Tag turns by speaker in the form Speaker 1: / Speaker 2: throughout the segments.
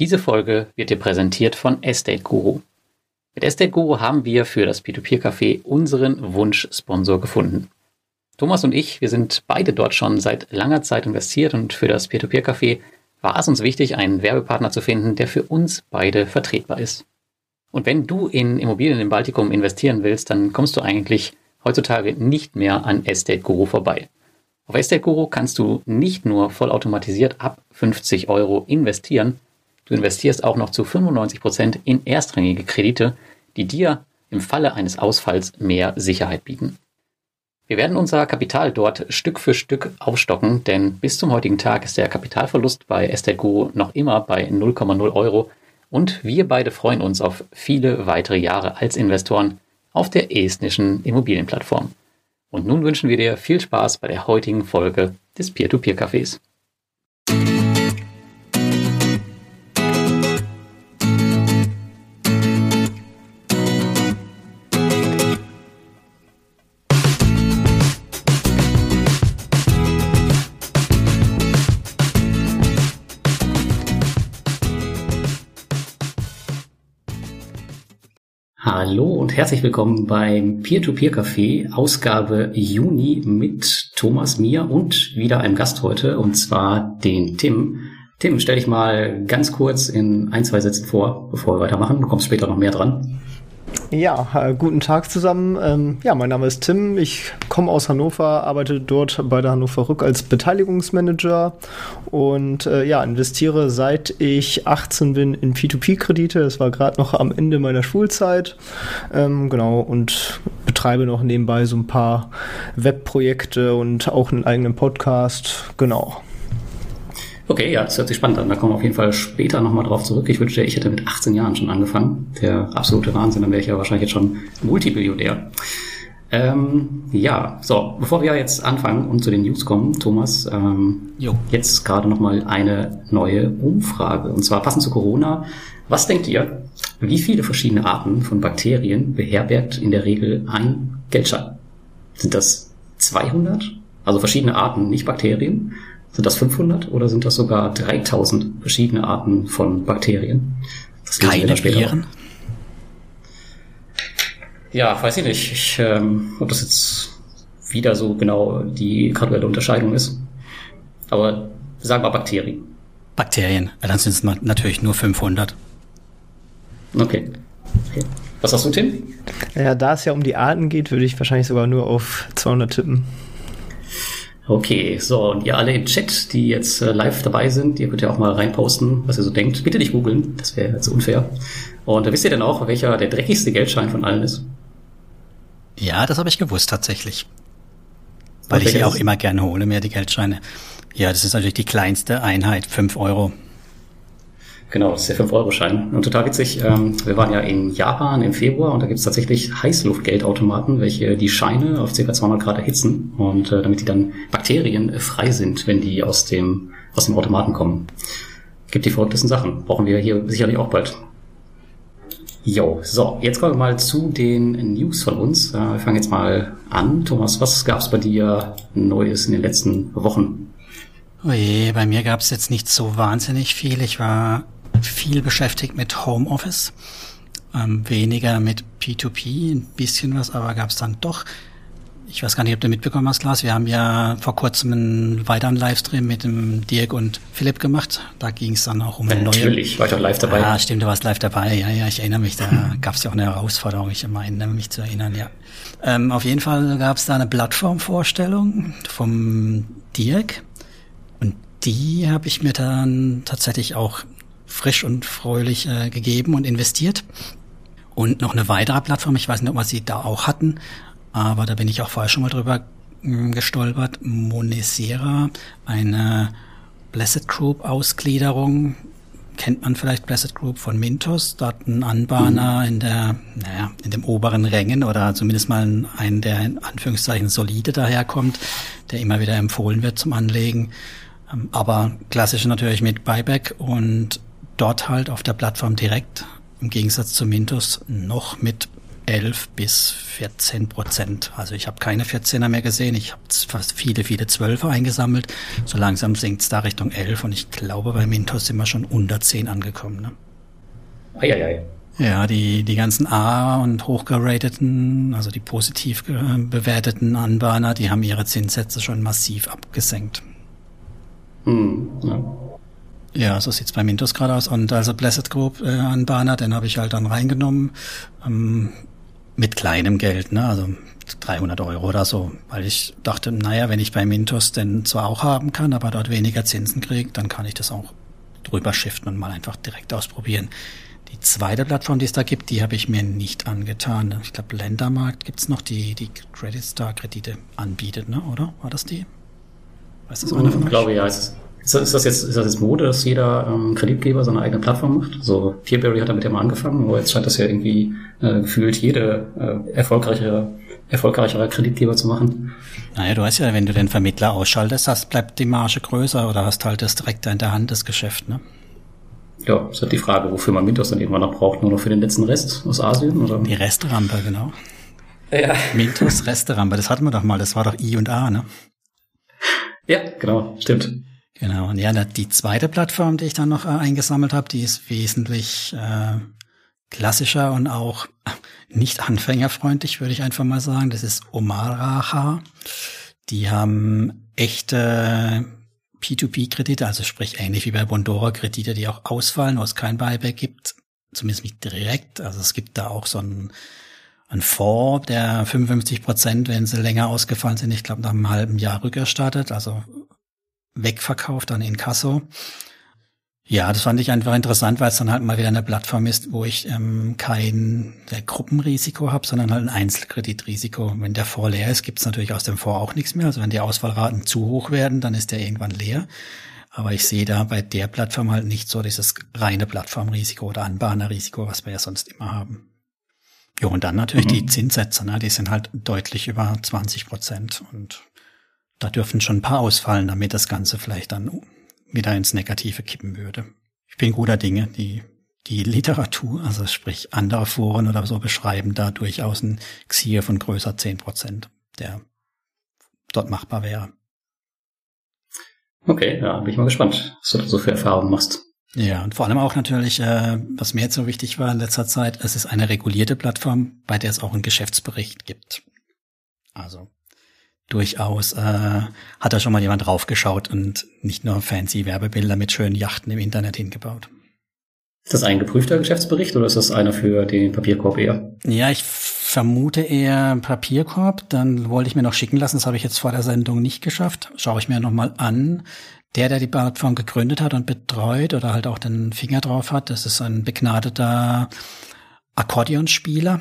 Speaker 1: Diese Folge wird dir präsentiert von Estate Guru. Mit Estate Guru haben wir für das P2P-Café unseren Wunschsponsor gefunden. Thomas und ich, wir sind beide dort schon seit langer Zeit investiert und für das P2P-Café war es uns wichtig, einen Werbepartner zu finden, der für uns beide vertretbar ist. Und wenn du in Immobilien im Baltikum investieren willst, dann kommst du eigentlich heutzutage nicht mehr an Estate Guru vorbei. Auf Estate Guru kannst du nicht nur vollautomatisiert ab 50 Euro investieren, Du investierst auch noch zu 95 Prozent in erstrangige Kredite, die dir im Falle eines Ausfalls mehr Sicherheit bieten. Wir werden unser Kapital dort Stück für Stück aufstocken, denn bis zum heutigen Tag ist der Kapitalverlust bei Estate Guru noch immer bei 0,0 Euro und wir beide freuen uns auf viele weitere Jahre als Investoren auf der estnischen Immobilienplattform. Und nun wünschen wir dir viel Spaß bei der heutigen Folge des Peer-to-Peer-Cafés. Hallo und herzlich willkommen beim Peer-to-Peer-Café, Ausgabe Juni mit Thomas, mir und wieder einem Gast heute, und zwar den Tim. Tim, stell dich mal ganz kurz in ein, zwei Sätzen vor, bevor wir weitermachen. Du kommst später noch mehr dran.
Speaker 2: Ja, äh, guten Tag zusammen. Ähm, ja, mein Name ist Tim. Ich komme aus Hannover, arbeite dort bei der Hannover Rück als Beteiligungsmanager und äh, ja, investiere seit ich 18 bin in P2P-Kredite. Das war gerade noch am Ende meiner Schulzeit. Ähm, genau, und betreibe noch nebenbei so ein paar Webprojekte und auch einen eigenen Podcast. Genau.
Speaker 1: Okay, ja, das hört sich spannend an. Da kommen wir auf jeden Fall später nochmal drauf zurück. Ich wünschte, ich hätte mit 18 Jahren schon angefangen. Der absolute Wahnsinn, dann wäre ich ja wahrscheinlich jetzt schon Multibillionär. Ähm, ja, so, bevor wir jetzt anfangen und zu den News kommen, Thomas, ähm, jo. jetzt gerade nochmal eine neue Umfrage. Und zwar passend zu Corona. Was denkt ihr, wie viele verschiedene Arten von Bakterien beherbergt in der Regel ein Geldschein? Sind das 200? Also verschiedene Arten, nicht Bakterien? Sind das 500 oder sind das sogar 3000 verschiedene Arten von Bakterien?
Speaker 3: Das Keine Viren?
Speaker 1: Ja, weiß ich nicht, ich, ähm, ob das jetzt wieder so genau die graduelle Unterscheidung ist. Aber sagen wir Bakterien.
Speaker 3: Bakterien, dann sind es natürlich nur 500.
Speaker 1: Okay. okay. Was hast du, Tim?
Speaker 2: Ja, da es ja um die Arten geht, würde ich wahrscheinlich sogar nur auf 200 tippen.
Speaker 1: Okay, so, und ihr alle im Chat, die jetzt äh, live dabei sind, ihr könnt ja auch mal reinposten, was ihr so denkt. Bitte nicht googeln, das wäre jetzt unfair. Und äh, wisst ihr denn auch, welcher der dreckigste Geldschein von allen ist?
Speaker 3: Ja, das habe ich gewusst tatsächlich. Weil ich sie auch immer gerne hole, mir die Geldscheine. Ja, das ist natürlich die kleinste Einheit, fünf Euro.
Speaker 1: Genau, das ist der 5-Euro-Schein. Und total witzig, ähm, wir waren ja in Japan im Februar und da gibt es tatsächlich Heißluftgeldautomaten, welche die Scheine auf ca. 200 Grad erhitzen und äh, damit die dann Bakterien frei sind, wenn die aus dem, aus dem Automaten kommen. Gibt die verrücktesten Sachen. Brauchen wir hier sicherlich auch bald. Jo, so, jetzt kommen wir mal zu den News von uns. Äh, wir fangen jetzt mal an. Thomas, was gab es bei dir Neues in den letzten Wochen?
Speaker 3: Oje, bei mir gab es jetzt nicht so wahnsinnig viel. Ich war viel beschäftigt mit Homeoffice, ähm, weniger mit P2P, ein bisschen was, aber gab es dann doch. Ich weiß gar nicht, ob du mitbekommen hast, Lars. Wir haben ja vor kurzem einen weiteren Livestream mit dem Dirk und Philipp gemacht. Da ging es dann auch um
Speaker 1: eine neue. Natürlich, war ich auch live dabei.
Speaker 3: Ja, stimmt, du warst live dabei. Ja, ja, ich erinnere mich. Da gab es ja auch eine Herausforderung. Ich meine, mich zu erinnern, ja. Ähm, auf jeden Fall gab es da eine Plattformvorstellung vom Dirk. Und die habe ich mir dann tatsächlich auch frisch und fröhlich äh, gegeben und investiert. Und noch eine weitere Plattform, ich weiß nicht, ob wir sie da auch hatten, aber da bin ich auch vorher schon mal drüber äh, gestolpert. Monesera, eine Blessed Group Ausgliederung. Kennt man vielleicht Blessed Group von Mintos, dort ein Anbahner mhm. in der, naja, in dem oberen Rängen oder zumindest mal ein, der in Anführungszeichen solide daherkommt, der immer wieder empfohlen wird zum Anlegen. Ähm, aber klassisch natürlich mit Buyback und dort halt auf der Plattform direkt, im Gegensatz zu Mintos, noch mit 11 bis 14 Prozent. Also ich habe keine 14er mehr gesehen. Ich habe fast viele, viele 12er eingesammelt. So langsam sinkt es da Richtung 11 und ich glaube, bei Mintos sind wir schon unter 10 angekommen. Ne?
Speaker 1: Eieiei.
Speaker 3: Ja, die, die ganzen A- und hochgerateten, also die positiv bewerteten Anbahner, die haben ihre Zinssätze schon massiv abgesenkt.
Speaker 1: Hm, ja.
Speaker 3: Ja, so sieht's bei Mintos gerade aus. Und also Blessed Group äh, Anbahner, den habe ich halt dann reingenommen ähm, mit kleinem Geld, ne? also 300 Euro oder so, weil ich dachte, naja, wenn ich bei Mintos den zwar auch haben kann, aber dort weniger Zinsen kriege, dann kann ich das auch drüber shiften und mal einfach direkt ausprobieren. Die zweite Plattform, die es da gibt, die habe ich mir nicht angetan. Ich glaube, Ländermarkt gibt's noch, die die Credit Star Kredite anbietet, ne? oder? War das die?
Speaker 1: Weiß das einer von euch? Ich glaube, ja. Ist, ist, das jetzt, ist das jetzt Mode, dass jeder ähm, Kreditgeber seine eigene Plattform macht? So, Peerberry hat damit ja mal angefangen, aber jetzt scheint das ja irgendwie äh, gefühlt jede äh, erfolgreichere erfolgreicherer Kreditgeber zu machen.
Speaker 3: Naja, du weißt ja, wenn du den Vermittler ausschaltest, hast, bleibt die Marge größer oder hast halt das direkt in der Hand, das Geschäft, ne?
Speaker 1: Ja, ist halt die Frage, wofür man Mintos dann irgendwann noch braucht, nur noch für den letzten Rest aus Asien, oder?
Speaker 3: Die Resterampe, genau. Ja. Mintos Resterampe, das hatten wir doch mal, das war doch I und A, ne?
Speaker 1: Ja, genau, stimmt.
Speaker 3: Genau, und ja, die zweite Plattform, die ich dann noch äh, eingesammelt habe, die ist wesentlich äh, klassischer und auch nicht anfängerfreundlich, würde ich einfach mal sagen. Das ist Omaraha. Die haben echte P2P-Kredite, also sprich ähnlich wie bei Bondora Kredite, die auch ausfallen, wo es kein Buyback gibt, zumindest nicht direkt. Also es gibt da auch so einen, einen Fonds, der 55 Prozent, wenn sie länger ausgefallen sind, ich glaube nach einem halben Jahr rückerstattet, also wegverkauft dann in Kasso. Ja, das fand ich einfach interessant, weil es dann halt mal wieder eine Plattform ist, wo ich ähm, kein Gruppenrisiko habe, sondern halt ein Einzelkreditrisiko. Wenn der Fonds leer ist, gibt es natürlich aus dem Fonds auch nichts mehr. Also wenn die Ausfallraten zu hoch werden, dann ist der irgendwann leer. Aber ich sehe da bei der Plattform halt nicht so dieses reine Plattformrisiko oder Anbahnerrisiko, was wir ja sonst immer haben. Jo, und dann natürlich mhm. die Zinssätze, ne? die sind halt deutlich über 20 Prozent. Und da dürfen schon ein paar ausfallen, damit das Ganze vielleicht dann wieder ins Negative kippen würde. Ich bin guter Dinge, die die Literatur, also sprich andere Foren oder so beschreiben da durchaus ein Xier von größer zehn Prozent, der dort machbar wäre.
Speaker 1: Okay, ja, bin ich mal gespannt, was du da so für Erfahrungen machst.
Speaker 3: Ja, und vor allem auch natürlich, äh, was mir jetzt so wichtig war in letzter Zeit, es ist eine regulierte Plattform, bei der es auch einen Geschäftsbericht gibt. Also durchaus äh, hat da schon mal jemand draufgeschaut und nicht nur fancy Werbebilder mit schönen Yachten im Internet hingebaut.
Speaker 1: Ist das ein geprüfter Geschäftsbericht oder ist das einer für den Papierkorb eher?
Speaker 3: Ja, ich vermute eher Papierkorb. Dann wollte ich mir noch schicken lassen. Das habe ich jetzt vor der Sendung nicht geschafft. Schaue ich mir nochmal an. Der, der die Plattform gegründet hat und betreut oder halt auch den Finger drauf hat, das ist ein begnadeter Akkordeonspieler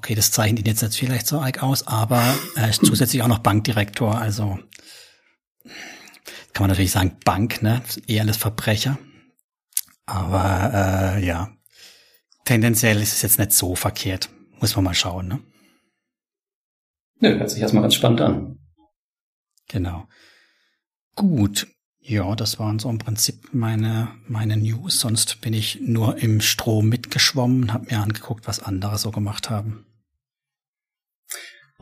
Speaker 3: okay, das zeichnet ihn jetzt nicht vielleicht so arg aus, aber er ist zusätzlich auch noch Bankdirektor, also kann man natürlich sagen Bank, ne? Eher alles Verbrecher. Aber äh, ja, tendenziell ist es jetzt nicht so verkehrt. Muss man mal schauen, ne?
Speaker 1: Nö, hört sich erstmal ganz spannend an.
Speaker 3: Genau. Gut. Ja, das waren so im Prinzip meine, meine News. Sonst bin ich nur im Strom mitgeschwommen und habe mir angeguckt, was andere so gemacht haben.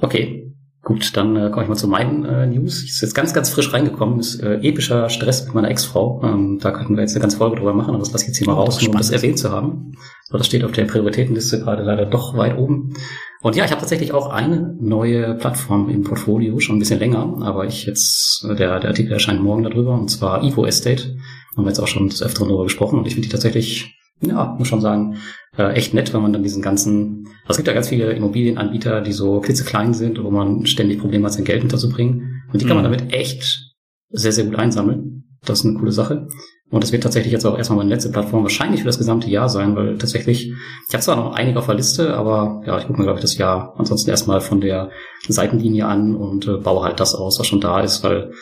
Speaker 1: Okay, gut, dann äh, komme ich mal zu meinen äh, News. Ich ist jetzt ganz, ganz frisch reingekommen. Ist äh, epischer Stress mit meiner Ex-Frau. Ähm, da könnten wir jetzt eine ganze Folge drüber machen, aber das lasse ich jetzt hier mal oh, raus, nur um das erwähnt zu haben. So, das steht auf der Prioritätenliste gerade leider doch weit oben. Und ja, ich habe tatsächlich auch eine neue Plattform im Portfolio, schon ein bisschen länger, aber ich jetzt, äh, der, der Artikel erscheint morgen darüber, und zwar Evo Estate. Haben wir jetzt auch schon des Öfteren darüber gesprochen und ich finde die tatsächlich ja, muss schon sagen, äh, echt nett, wenn man dann diesen ganzen, also es gibt ja ganz viele Immobilienanbieter, die so klitzeklein sind, wo man ständig Probleme hat, sein Geld unterzubringen. Und die kann man mhm. damit echt sehr, sehr gut einsammeln. Das ist eine coole Sache. Und das wird tatsächlich jetzt auch erstmal meine letzte Plattform wahrscheinlich für das gesamte Jahr sein, weil tatsächlich, ich habe zwar noch einige auf der Liste, aber ja, ich gucke mir, glaube ich, das Jahr ansonsten erstmal von der Seitenlinie an und äh, baue halt das aus, was schon da ist, weil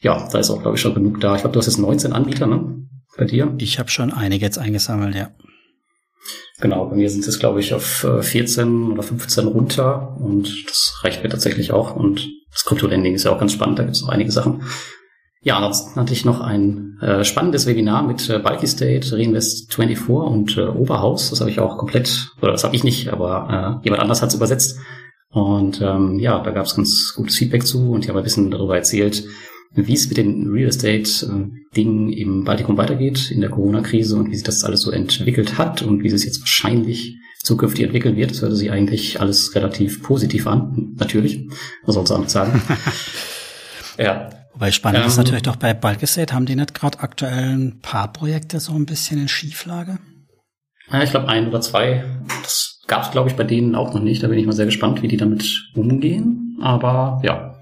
Speaker 1: ja, da ist auch, glaube ich, schon genug da. Ich glaube, du hast jetzt 19 Anbieter, ne? Bei dir?
Speaker 3: Ich habe schon einige jetzt eingesammelt, ja.
Speaker 1: Genau, bei mir sind es, glaube ich, auf 14 äh, oder 15 runter und das reicht mir tatsächlich auch. Und das Krypto-Lending ist ja auch ganz spannend, da gibt es auch einige Sachen. Ja, ansonsten hatte ich noch ein äh, spannendes Webinar mit äh, Bulky State, Reinvest 24 und äh, Oberhaus. Das habe ich auch komplett, oder das habe ich nicht, aber äh, jemand anders hat es übersetzt. Und ähm, ja, da gab es ganz gutes Feedback zu und die haben ein bisschen darüber erzählt, wie es mit den Real Estate-Dingen äh, im Baltikum weitergeht in der Corona-Krise und wie sich das alles so entwickelt hat und wie es jetzt wahrscheinlich zukünftig entwickeln wird. Das hörte sich eigentlich alles relativ positiv an. Natürlich. Was soll man sagen?
Speaker 3: ja. Wobei spannend ähm, ist natürlich doch bei Balkestate, haben die nicht gerade aktuell ein paar Projekte so ein bisschen in Schieflage?
Speaker 1: Ja, ich glaube ein oder zwei. Das gab es, glaube ich, bei denen auch noch nicht. Da bin ich mal sehr gespannt, wie die damit umgehen. Aber ja.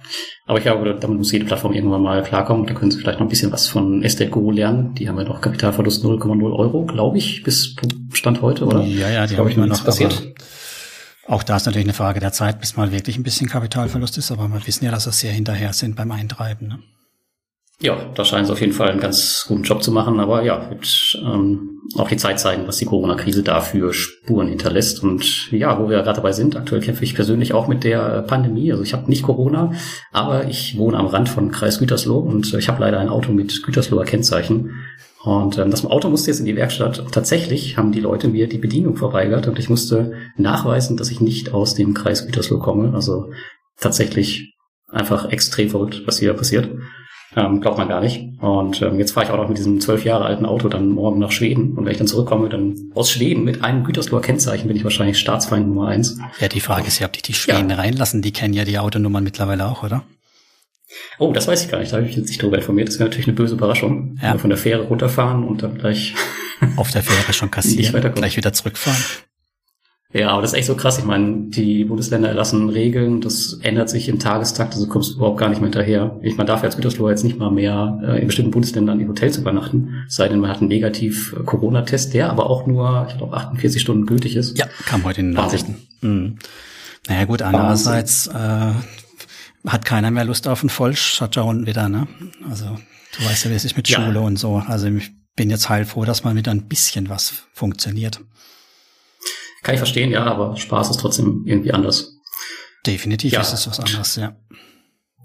Speaker 1: Aber ich glaube, damit muss jede Plattform irgendwann mal klarkommen. Da können sie vielleicht noch ein bisschen was von Estate Guru lernen. Die haben ja noch Kapitalverlust 0,0 Euro, glaube ich, bis Stand heute, oder?
Speaker 3: Ja, ja, die haben immer noch passiert. Auch da ist natürlich eine Frage der Zeit, bis mal wirklich ein bisschen Kapitalverlust ist, aber wir wissen ja, dass sie sehr hinterher sind beim Eintreiben. Ne?
Speaker 1: Ja, da scheinen sie auf jeden Fall einen ganz guten Job zu machen, aber ja, wird ähm, auch die Zeit zeigen, was die Corona-Krise dafür Spuren hinterlässt. Und ja, wo wir gerade dabei sind, aktuell kämpfe ich persönlich auch mit der Pandemie. Also ich habe nicht Corona, aber ich wohne am Rand von Kreis Gütersloh und ich habe leider ein Auto mit Gütersloher Kennzeichen. Und ähm, das Auto musste jetzt in die Werkstatt. Tatsächlich haben die Leute mir die Bedienung verweigert und ich musste nachweisen, dass ich nicht aus dem Kreis Gütersloh komme. Also tatsächlich einfach extrem verrückt, was hier passiert. Ähm, glaubt man gar nicht. Und ähm, jetzt fahre ich auch noch mit diesem zwölf Jahre alten Auto dann morgen nach Schweden. Und wenn ich dann zurückkomme, dann aus Schweden mit einem Gütersloher Kennzeichen bin ich wahrscheinlich Staatsfeind Nummer eins.
Speaker 3: Ja, die Frage ist ja, ob die die Schweden ja. reinlassen. Die kennen ja die Autonummern mittlerweile auch, oder?
Speaker 1: Oh, das weiß ich gar nicht. Da habe ich jetzt nicht drüber informiert. Das wäre natürlich eine böse Überraschung. Ja. Von der Fähre runterfahren und dann gleich
Speaker 3: auf der Fähre schon kassieren, gleich wieder zurückfahren.
Speaker 1: Ja, aber das ist echt so krass. Ich meine, die Bundesländer erlassen Regeln, das ändert sich im Tagestakt, also kommst du überhaupt gar nicht mehr hinterher. Ich meine, darf als Gütersloh jetzt nicht mal mehr äh, in bestimmten Bundesländern in Hotels übernachten, sei denn man hat einen negativ äh, Corona-Test, der aber auch nur, ich glaube, 48 Stunden gültig ist.
Speaker 3: Ja, kam heute in den Nachrichten. Mhm. Naja gut, andererseits äh, hat keiner mehr Lust auf einen Vollshutdown wieder, ne? Also du weißt ja, wie es ist mit ja. Schule und so. Also ich bin jetzt heilfroh, dass mal wieder ein bisschen was funktioniert.
Speaker 1: Kann ich verstehen, ja, aber Spaß ist trotzdem irgendwie anders.
Speaker 3: Definitiv ja. ist es was anderes, ja.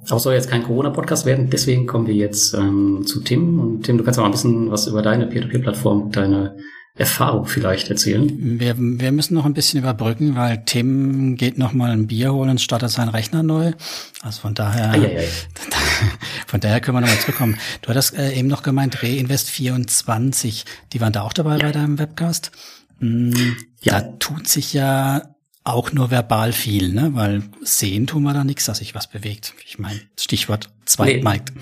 Speaker 1: Auch soll jetzt kein Corona-Podcast werden, deswegen kommen wir jetzt ähm, zu Tim. Und Tim, du kannst mal ein bisschen was über deine Peer-to-Peer-Plattform, deine Erfahrung vielleicht erzählen.
Speaker 3: Wir, wir müssen noch ein bisschen überbrücken, weil Tim geht noch mal ein Bier holen und startet seinen Rechner neu. Also von daher, ei, ei, ei. von daher können wir noch mal zurückkommen. Du hattest äh, eben noch gemeint, Reinvest 24, die waren da auch dabei ja. bei deinem Webcast. Hm, ja. Da tut sich ja auch nur verbal viel, ne? Weil sehen tun wir da nichts, dass sich was bewegt. Ich meine, Stichwort Zweitmarkt.
Speaker 1: Nee.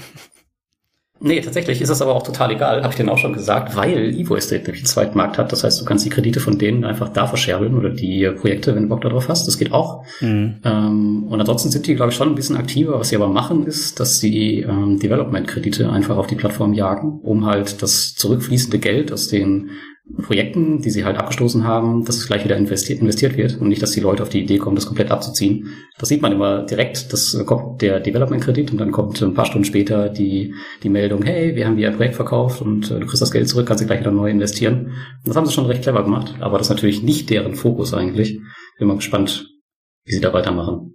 Speaker 1: Nee, tatsächlich ist das aber auch total egal, habe ich denen auch schon gesagt, weil Evo Estate nämlich einen Zweitmarkt hat. Das heißt, du kannst die Kredite von denen einfach da verscherbeln oder die Projekte, wenn du Bock darauf hast. Das geht auch. Mhm. Ähm, und ansonsten sind die, glaube ich, schon ein bisschen aktiver. Was sie aber machen, ist, dass sie ähm, Development-Kredite einfach auf die Plattform jagen, um halt das zurückfließende Geld aus den Projekten, die sie halt abgestoßen haben, dass es gleich wieder investiert, investiert wird und nicht, dass die Leute auf die Idee kommen, das komplett abzuziehen. Das sieht man immer direkt. Das kommt der Development-Kredit und dann kommt ein paar Stunden später die, die Meldung, hey, wir haben dir ein Projekt verkauft und äh, du kriegst das Geld zurück, kannst du gleich wieder neu investieren. Das haben sie schon recht clever gemacht, aber das ist natürlich nicht deren Fokus eigentlich. Bin mal gespannt, wie sie da weitermachen.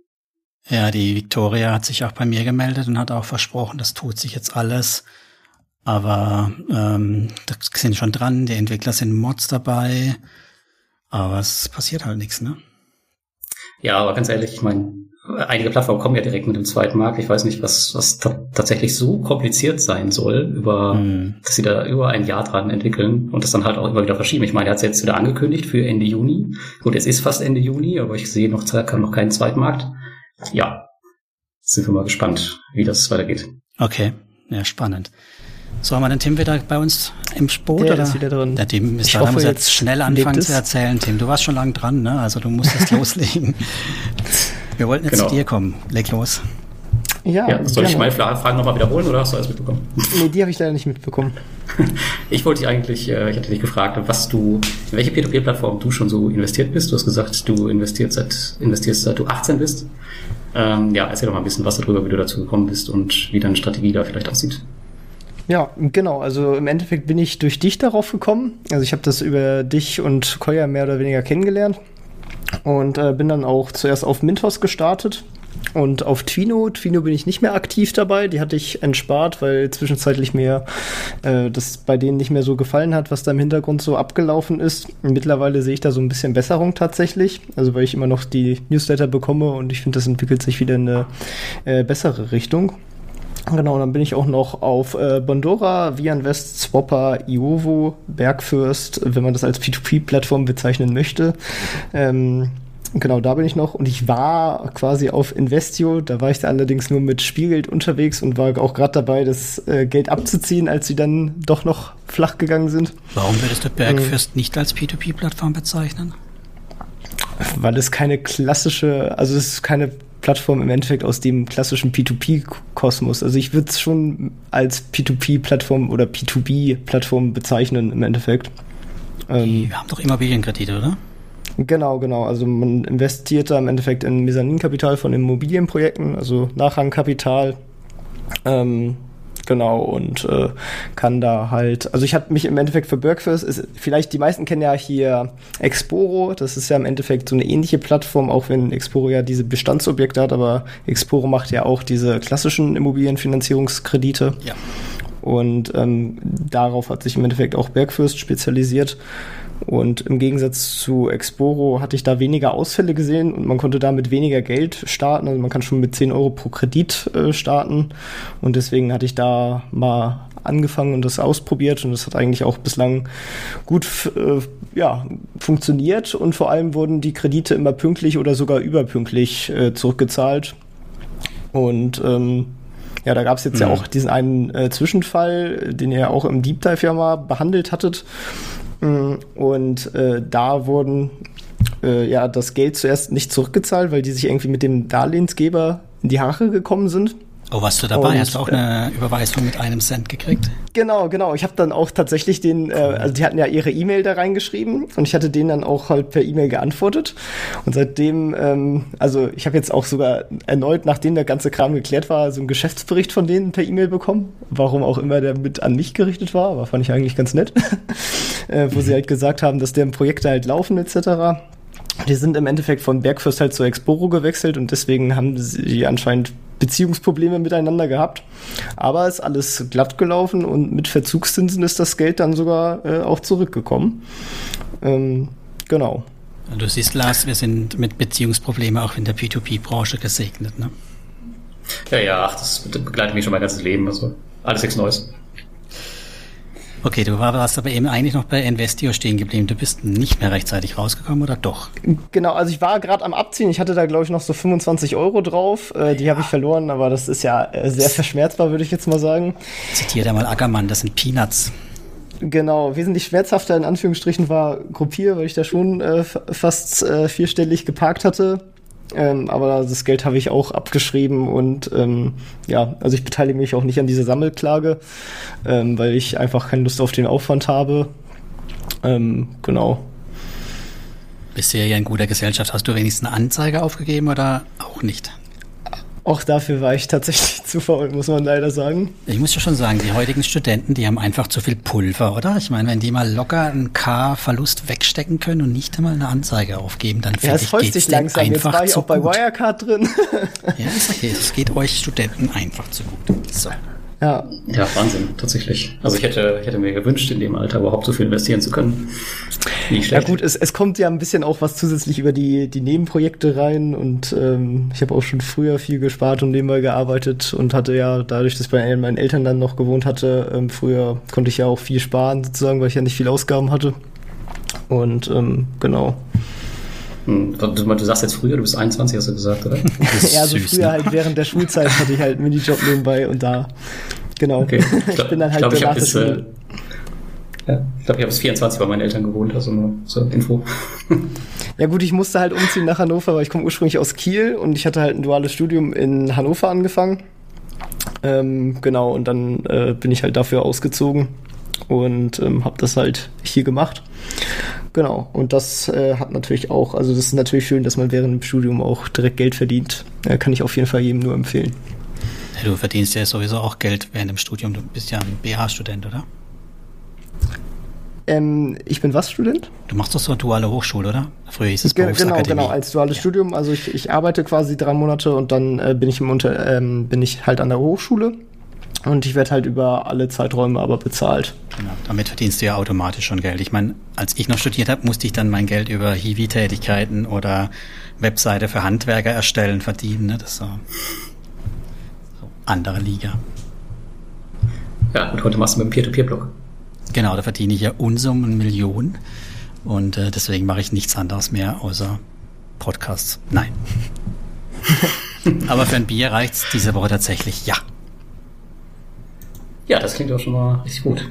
Speaker 3: Ja, die Victoria hat sich auch bei mir gemeldet und hat auch versprochen, das tut sich jetzt alles aber ähm, da sind schon dran, die Entwickler sind Mods dabei, aber es passiert halt nichts, ne?
Speaker 1: Ja, aber ganz ehrlich, ich meine, einige Plattformen kommen ja direkt mit dem zweiten Markt. Ich weiß nicht, was, was tatsächlich so kompliziert sein soll, über, hm. dass sie da über ein Jahr dran entwickeln und das dann halt auch immer wieder verschieben. Ich meine, er hat es jetzt wieder angekündigt für Ende Juni. Gut, es ist fast Ende Juni, aber ich sehe noch, noch keinen Zweitmarkt. Ja, sind wir mal gespannt, wie das weitergeht.
Speaker 3: Okay, ja, spannend. So, haben wir den Tim wieder bei uns im Boot? Der oder? ist wieder drin. Der Tim ist ich da, hoffe, muss jetzt schnell anfangen zu erzählen. Tim, du warst schon lange dran, ne? Also du musst jetzt loslegen. Wir wollten jetzt genau. zu dir kommen. Leg los.
Speaker 1: Ja, ja soll gerne. ich meine Fragen nochmal wiederholen oder hast du alles mitbekommen?
Speaker 2: Nee, die habe ich leider nicht mitbekommen.
Speaker 1: ich wollte dich eigentlich, äh, ich hatte dich gefragt, was du, in welche P2P-Plattform du schon so investiert bist. Du hast gesagt, du investierst seit, investierst seit du 18 bist. Ähm, ja, erzähl doch mal ein bisschen was darüber, wie du dazu gekommen bist und wie deine Strategie da vielleicht aussieht.
Speaker 2: Ja, genau. Also im Endeffekt bin ich durch dich darauf gekommen. Also ich habe das über dich und Koya mehr oder weniger kennengelernt und äh, bin dann auch zuerst auf Mintos gestartet Und auf Twino, Twino bin ich nicht mehr aktiv dabei, die hatte ich entspart, weil zwischenzeitlich mir äh, das bei denen nicht mehr so gefallen hat, was da im Hintergrund so abgelaufen ist. Mittlerweile sehe ich da so ein bisschen Besserung tatsächlich, also weil ich immer noch die Newsletter bekomme und ich finde, das entwickelt sich wieder in eine äh, bessere Richtung. Genau, dann bin ich auch noch auf äh, Bondora, ViaInvest, Swapper, Iovo, Bergfürst, wenn man das als P2P-Plattform bezeichnen möchte. Ähm, genau, da bin ich noch. Und ich war quasi auf Investio, da war ich da allerdings nur mit Spielgeld unterwegs und war auch gerade dabei, das äh, Geld abzuziehen, als sie dann doch noch flach gegangen sind.
Speaker 3: Warum würdest du Bergfürst hm. nicht als P2P-Plattform bezeichnen?
Speaker 2: Weil es keine klassische, also es ist keine Plattform im Endeffekt aus dem klassischen P2P-Kosmos. Also ich würde es schon als P2P-Plattform oder P2B-Plattform bezeichnen im Endeffekt.
Speaker 3: Ähm, Wir haben doch Immobilienkredite, oder?
Speaker 2: Genau, genau. Also man investiert da im Endeffekt in Mezzaninkapital von Immobilienprojekten, also Nachrangkapital. Ähm, Genau, und äh, kann da halt, also ich hatte mich im Endeffekt für Bergfirst, ist, vielleicht die meisten kennen ja hier Exporo, das ist ja im Endeffekt so eine ähnliche Plattform, auch wenn Exporo ja diese Bestandsobjekte hat, aber Exporo macht ja auch diese klassischen Immobilienfinanzierungskredite. Ja. Und ähm, darauf hat sich im Endeffekt auch Bergfürst spezialisiert. Und im Gegensatz zu Exporo hatte ich da weniger Ausfälle gesehen und man konnte da mit weniger Geld starten. Also man kann schon mit 10 Euro pro Kredit äh, starten. Und deswegen hatte ich da mal angefangen und das ausprobiert und das hat eigentlich auch bislang gut äh, ja, funktioniert und vor allem wurden die Kredite immer pünktlich oder sogar überpünktlich äh, zurückgezahlt. Und ähm, ja, da gab es jetzt mhm. ja auch diesen einen äh, Zwischenfall, den ihr ja auch im Deep Dive ja mal behandelt hattet. Mm, und äh, da wurden äh, ja das Geld zuerst nicht zurückgezahlt, weil die sich irgendwie mit dem Darlehensgeber in die Haare gekommen sind.
Speaker 3: Oh, warst du dabei? Und, Hast du auch eine Überweisung mit einem Cent gekriegt?
Speaker 2: Genau, genau. Ich habe dann auch tatsächlich den, äh, also die hatten ja ihre E-Mail da reingeschrieben und ich hatte denen dann auch halt per E-Mail geantwortet. Und seitdem, ähm, also ich habe jetzt auch sogar erneut, nachdem der ganze Kram geklärt war, so einen Geschäftsbericht von denen per E-Mail bekommen. Warum auch immer der mit an mich gerichtet war, aber fand ich eigentlich ganz nett. äh, wo mhm. sie halt gesagt haben, dass deren Projekte halt laufen etc. Die sind im Endeffekt von Bergfürst halt zu Exporo gewechselt und deswegen haben sie anscheinend Beziehungsprobleme miteinander gehabt. Aber ist alles glatt gelaufen und mit Verzugszinsen ist das Geld dann sogar äh, auch zurückgekommen. Ähm, genau.
Speaker 3: Du siehst, Lars, wir sind mit Beziehungsproblemen auch in der P2P-Branche gesegnet, ne?
Speaker 1: Ja, ja, ach, das begleitet mich schon mein ganzes Leben. Also alles nichts Neues.
Speaker 3: Okay, du warst aber eben eigentlich noch bei Investio stehen geblieben. Du bist nicht mehr rechtzeitig rausgekommen oder doch?
Speaker 2: Genau, also ich war gerade am Abziehen. Ich hatte da, glaube ich, noch so 25 Euro drauf. Äh, die ja. habe ich verloren, aber das ist ja äh, sehr verschmerzbar, würde ich jetzt mal sagen.
Speaker 3: Zitiere da mal Ackermann, das sind Peanuts.
Speaker 2: Genau, wesentlich schmerzhafter in Anführungsstrichen war Gruppier, weil ich da schon äh, fast äh, vierstellig geparkt hatte. Ähm, aber das Geld habe ich auch abgeschrieben und ähm, ja, also ich beteilige mich auch nicht an dieser Sammelklage, ähm, weil ich einfach keine Lust auf den Aufwand habe. Ähm, genau.
Speaker 3: Bist du ja in guter Gesellschaft. Hast du wenigstens eine Anzeige aufgegeben oder auch nicht?
Speaker 2: Auch dafür war ich tatsächlich zu faul, muss man leider sagen.
Speaker 3: Ich muss ja schon sagen, die heutigen Studenten, die haben einfach zu viel Pulver, oder? Ich meine, wenn die mal locker einen K-Verlust wegstecken können und nicht einmal eine Anzeige aufgeben, dann
Speaker 2: ja, ich, geht's sich langsam. einfach Jetzt war ich auch bei Wirecard drin.
Speaker 3: ja, ist okay. Es geht euch Studenten einfach zu gut. So.
Speaker 1: Ja. Ja, Wahnsinn, tatsächlich. Also ich hätte, ich hätte mir gewünscht, in dem Alter überhaupt so viel investieren zu können.
Speaker 2: Nicht schlecht. Ja gut, es, es kommt ja ein bisschen auch was zusätzlich über die, die Nebenprojekte rein und ähm, ich habe auch schon früher viel gespart und nebenbei gearbeitet und hatte ja, dadurch, dass ich bei meinen Eltern dann noch gewohnt hatte, ähm, früher konnte ich ja auch viel sparen sozusagen, weil ich ja nicht viel Ausgaben hatte. Und ähm, genau.
Speaker 1: Hm. Du, du, sagst jetzt früher, du bist 21, hast du gesagt, oder?
Speaker 2: ja, also früher ne? halt während der Schulzeit hatte ich halt einen Minijob nebenbei und da, genau. Okay.
Speaker 1: Ich, glaub, ich bin dann halt ich glaub, ich bis, äh, ja, ich glaube, ich habe bis 24 bei meinen Eltern gewohnt, also nur zur Info.
Speaker 2: ja gut, ich musste halt umziehen nach Hannover, weil ich komme ursprünglich aus Kiel und ich hatte halt ein duales Studium in Hannover angefangen. Ähm, genau, und dann äh, bin ich halt dafür ausgezogen und ähm, habe das halt hier gemacht. Genau, und das äh, hat natürlich auch, also das ist natürlich schön, dass man während dem Studium auch direkt Geld verdient. Äh, kann ich auf jeden Fall jedem nur empfehlen.
Speaker 3: Ja, du verdienst ja sowieso auch Geld während dem Studium. Du bist ja ein BH-Student, oder?
Speaker 2: Ähm, ich bin was Student?
Speaker 3: Du machst doch so eine duale Hochschule, oder?
Speaker 2: Früher hieß es Ge Genau, genau, als duales ja. Studium. Also ich, ich arbeite quasi drei Monate und dann äh, bin ich im Unter ähm, bin ich halt an der Hochschule. Und ich werde halt über alle Zeiträume aber bezahlt.
Speaker 3: Genau, damit verdienst du ja automatisch schon Geld. Ich meine, als ich noch studiert habe, musste ich dann mein Geld über Hiwi-Tätigkeiten oder Webseite für Handwerker erstellen verdienen. Ne? Das ist so, so andere Liga.
Speaker 1: Ja, und heute machst du mit dem Peer-to-Peer-Blog.
Speaker 3: Genau, da verdiene ich ja Unsummen, Millionen. Und äh, deswegen mache ich nichts anderes mehr außer Podcasts. Nein. Aber für ein Bier reicht es diese Woche tatsächlich, ja.
Speaker 1: Ja, das klingt doch schon mal richtig gut.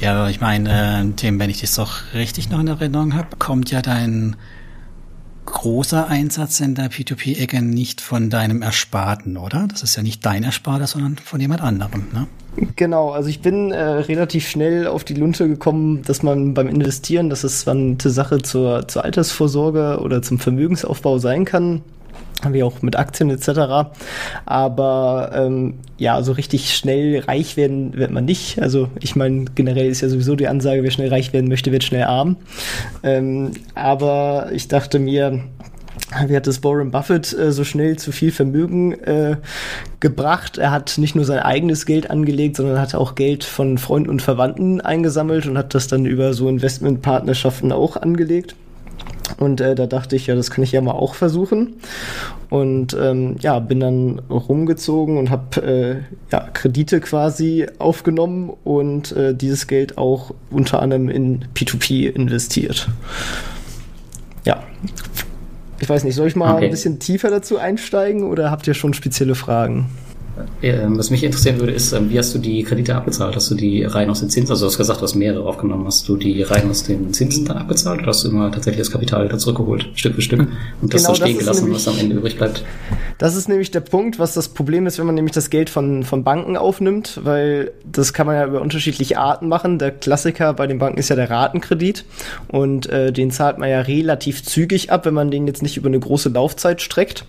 Speaker 3: Ja, aber ich meine, äh, Tim, wenn ich das doch richtig noch in Erinnerung habe, kommt ja dein großer Einsatz in der P2P-Ecke nicht von deinem Ersparten, oder? Das ist ja nicht dein Ersparter, sondern von jemand anderem, ne?
Speaker 2: Genau, also ich bin äh, relativ schnell auf die Lunte gekommen, dass man beim Investieren, dass es eine Sache zur, zur Altersvorsorge oder zum Vermögensaufbau sein kann wie auch mit Aktien etc. Aber ähm, ja, so richtig schnell reich werden wird man nicht. Also ich meine, generell ist ja sowieso die Ansage, wer schnell reich werden möchte, wird schnell arm. Ähm, aber ich dachte mir, wie hat das Warren Buffett äh, so schnell zu viel Vermögen äh, gebracht? Er hat nicht nur sein eigenes Geld angelegt, sondern hat auch Geld von Freunden und Verwandten eingesammelt und hat das dann über so Investmentpartnerschaften auch angelegt. Und äh, da dachte ich, ja, das kann ich ja mal auch versuchen. Und ähm, ja, bin dann rumgezogen und habe äh, ja, Kredite quasi aufgenommen und äh, dieses Geld auch unter anderem in P2P investiert. Ja. Ich weiß nicht, soll ich mal okay. ein bisschen tiefer dazu einsteigen oder habt ihr schon spezielle Fragen?
Speaker 1: Ähm, was mich interessieren würde, ist, ähm, wie hast du die Kredite abbezahlt? Hast du die rein aus den Zinsen, also du hast gesagt, du hast mehrere aufgenommen, hast du die rein aus den Zinsen dann abbezahlt oder hast du immer tatsächlich das Kapital wieder zurückgeholt, Stück für Stück und das genau, so stehen das gelassen, was am Ende übrig bleibt?
Speaker 2: Das ist nämlich der Punkt, was das Problem ist, wenn man nämlich das Geld von, von Banken aufnimmt, weil das kann man ja über unterschiedliche Arten machen. Der Klassiker bei den Banken ist ja der Ratenkredit und äh, den zahlt man ja relativ zügig ab, wenn man den jetzt nicht über eine große Laufzeit streckt,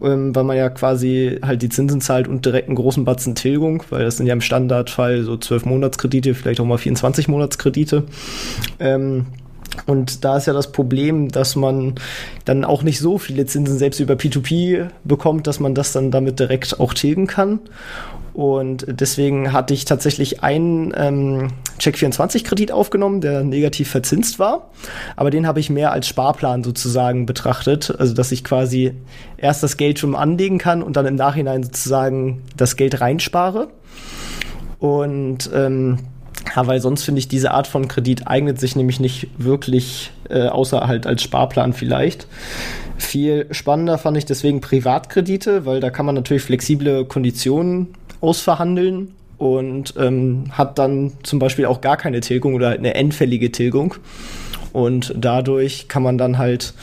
Speaker 2: ähm, weil man ja quasi halt die Zinsen zahlt und direkt einen großen Batzen Tilgung, weil das sind ja im Standardfall so 12 Monatskredite, vielleicht auch mal 24 Monatskredite. Ähm, und da ist ja das Problem, dass man dann auch nicht so viele Zinsen selbst über P2P bekommt, dass man das dann damit direkt auch tilgen kann. Und deswegen hatte ich tatsächlich einen ähm, Check24-Kredit aufgenommen, der negativ verzinst war. Aber den habe ich mehr als Sparplan sozusagen betrachtet. Also, dass ich quasi erst das Geld schon anlegen kann und dann im Nachhinein sozusagen das Geld reinspare. Und ähm, ja, weil sonst finde ich, diese Art von Kredit eignet sich nämlich nicht wirklich, äh, außer halt als Sparplan vielleicht. Viel spannender fand ich deswegen Privatkredite, weil da kann man natürlich flexible Konditionen ausverhandeln und ähm, hat dann zum Beispiel auch gar keine Tilgung oder eine endfällige Tilgung. Und dadurch kann man dann halt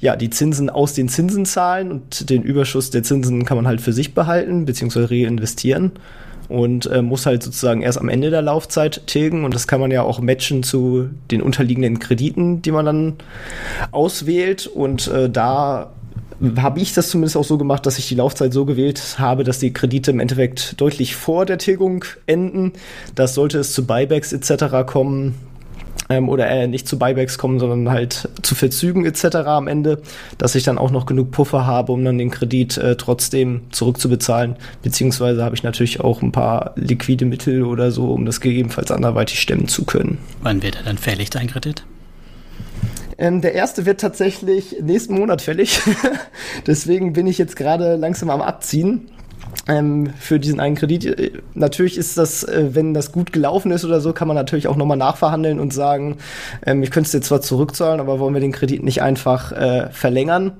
Speaker 2: ja, die Zinsen aus den Zinsen zahlen und den Überschuss der Zinsen kann man halt für sich behalten bzw. reinvestieren und äh, muss halt sozusagen erst am Ende der Laufzeit tilgen und das kann man ja auch matchen zu den unterliegenden Krediten, die man dann auswählt und äh, da habe ich das zumindest auch so gemacht, dass ich die Laufzeit so gewählt habe, dass die Kredite im Endeffekt deutlich vor der Tilgung enden. Das sollte es zu Buybacks etc. kommen, ähm, oder äh, nicht zu Buybacks kommen, sondern halt zu Verzügen etc. am Ende, dass ich dann auch noch genug Puffer habe, um dann den Kredit äh, trotzdem zurückzubezahlen. Beziehungsweise habe ich natürlich auch ein paar liquide Mittel oder so, um das gegebenenfalls anderweitig stemmen zu können.
Speaker 3: Wann wird er dann fällig, dein Kredit?
Speaker 2: Ähm, der erste wird tatsächlich nächsten Monat fällig. Deswegen bin ich jetzt gerade langsam am Abziehen. Ähm, für diesen einen Kredit. Natürlich ist das, äh, wenn das gut gelaufen ist oder so, kann man natürlich auch nochmal nachverhandeln und sagen, ähm, ich könnte es jetzt zwar zurückzahlen, aber wollen wir den Kredit nicht einfach äh, verlängern.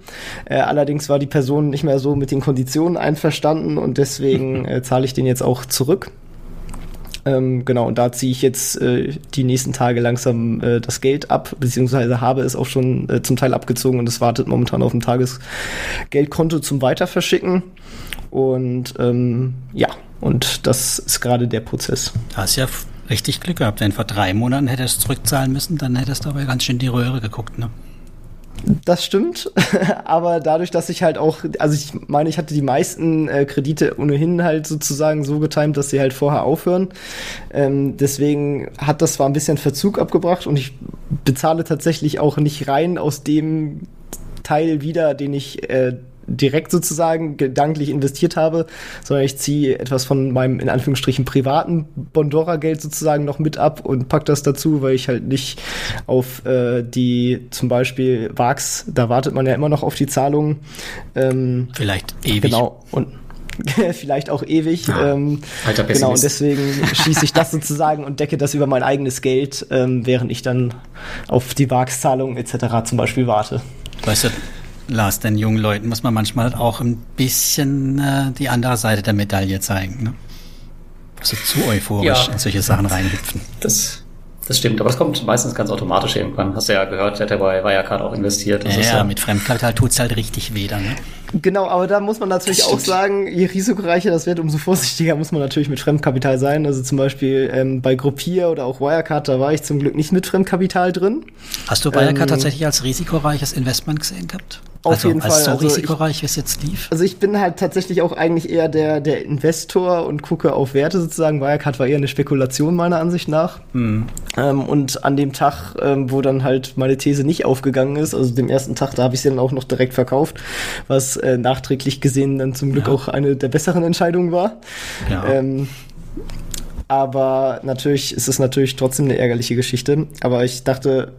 Speaker 2: Äh, allerdings war die Person nicht mehr so mit den Konditionen einverstanden und deswegen äh, zahle ich den jetzt auch zurück. Ähm, genau, und da ziehe ich jetzt äh, die nächsten Tage langsam äh, das Geld ab, beziehungsweise habe es auch schon äh, zum Teil abgezogen und es wartet momentan auf dem Tagesgeldkonto zum Weiterverschicken. Und ähm, ja, und das ist gerade der Prozess.
Speaker 3: Da hast ja richtig Glück gehabt. Wenn vor drei Monaten hättest du zurückzahlen müssen, dann hättest du aber ganz schön die Röhre geguckt, ne?
Speaker 2: Das stimmt, aber dadurch, dass ich halt auch, also ich meine, ich hatte die meisten äh, Kredite ohnehin halt sozusagen so getimt, dass sie halt vorher aufhören. Ähm, deswegen hat das zwar ein bisschen Verzug abgebracht und ich bezahle tatsächlich auch nicht rein aus dem Teil wieder, den ich äh, direkt sozusagen gedanklich investiert habe, sondern ich ziehe etwas von meinem in Anführungsstrichen privaten Bondora-Geld sozusagen noch mit ab und pack das dazu, weil ich halt nicht auf äh, die zum Beispiel VAX, da wartet man ja immer noch auf die Zahlungen.
Speaker 3: Ähm, Vielleicht ewig.
Speaker 2: Genau. Und vielleicht auch ewig. Ja, ähm, genau, und deswegen schieße ich das sozusagen und decke das über mein eigenes Geld, ähm, während ich dann auf die VAX-Zahlungen etc. zum Beispiel warte.
Speaker 3: Weißt du, Lars, den jungen Leuten muss man manchmal auch ein bisschen äh, die andere Seite der Medaille zeigen. Ne? Also zu euphorisch ja. in solche Sachen reinhüpfen.
Speaker 1: Das, das stimmt, aber das kommt meistens ganz automatisch irgendwann. Hast du ja gehört, der hat ja bei Wirecard auch investiert.
Speaker 3: Ja, ja, mit Fremdkapital tut's halt richtig weh dann. Ne?
Speaker 2: Genau, aber da muss man natürlich auch sagen, je risikoreicher das wird, umso vorsichtiger muss man natürlich mit Fremdkapital sein. Also zum Beispiel ähm, bei Gruppier oder auch Wirecard, da war ich zum Glück nicht mit Fremdkapital drin.
Speaker 3: Hast du Wirecard ähm, tatsächlich als risikoreiches Investment gesehen gehabt?
Speaker 2: Auf also jeden Fall.
Speaker 3: so also risikoreich, wie es jetzt lief?
Speaker 2: Also ich bin halt tatsächlich auch eigentlich eher der, der Investor und gucke auf Werte sozusagen. Wirecard war eher eine Spekulation meiner Ansicht nach. Hm. Ähm, und an dem Tag, ähm, wo dann halt meine These nicht aufgegangen ist, also dem ersten Tag, da habe ich sie dann auch noch direkt verkauft, was äh, nachträglich gesehen dann zum Glück ja. auch eine der besseren Entscheidungen war. Ja. Ähm, aber natürlich ist es natürlich trotzdem eine ärgerliche Geschichte. Aber ich dachte,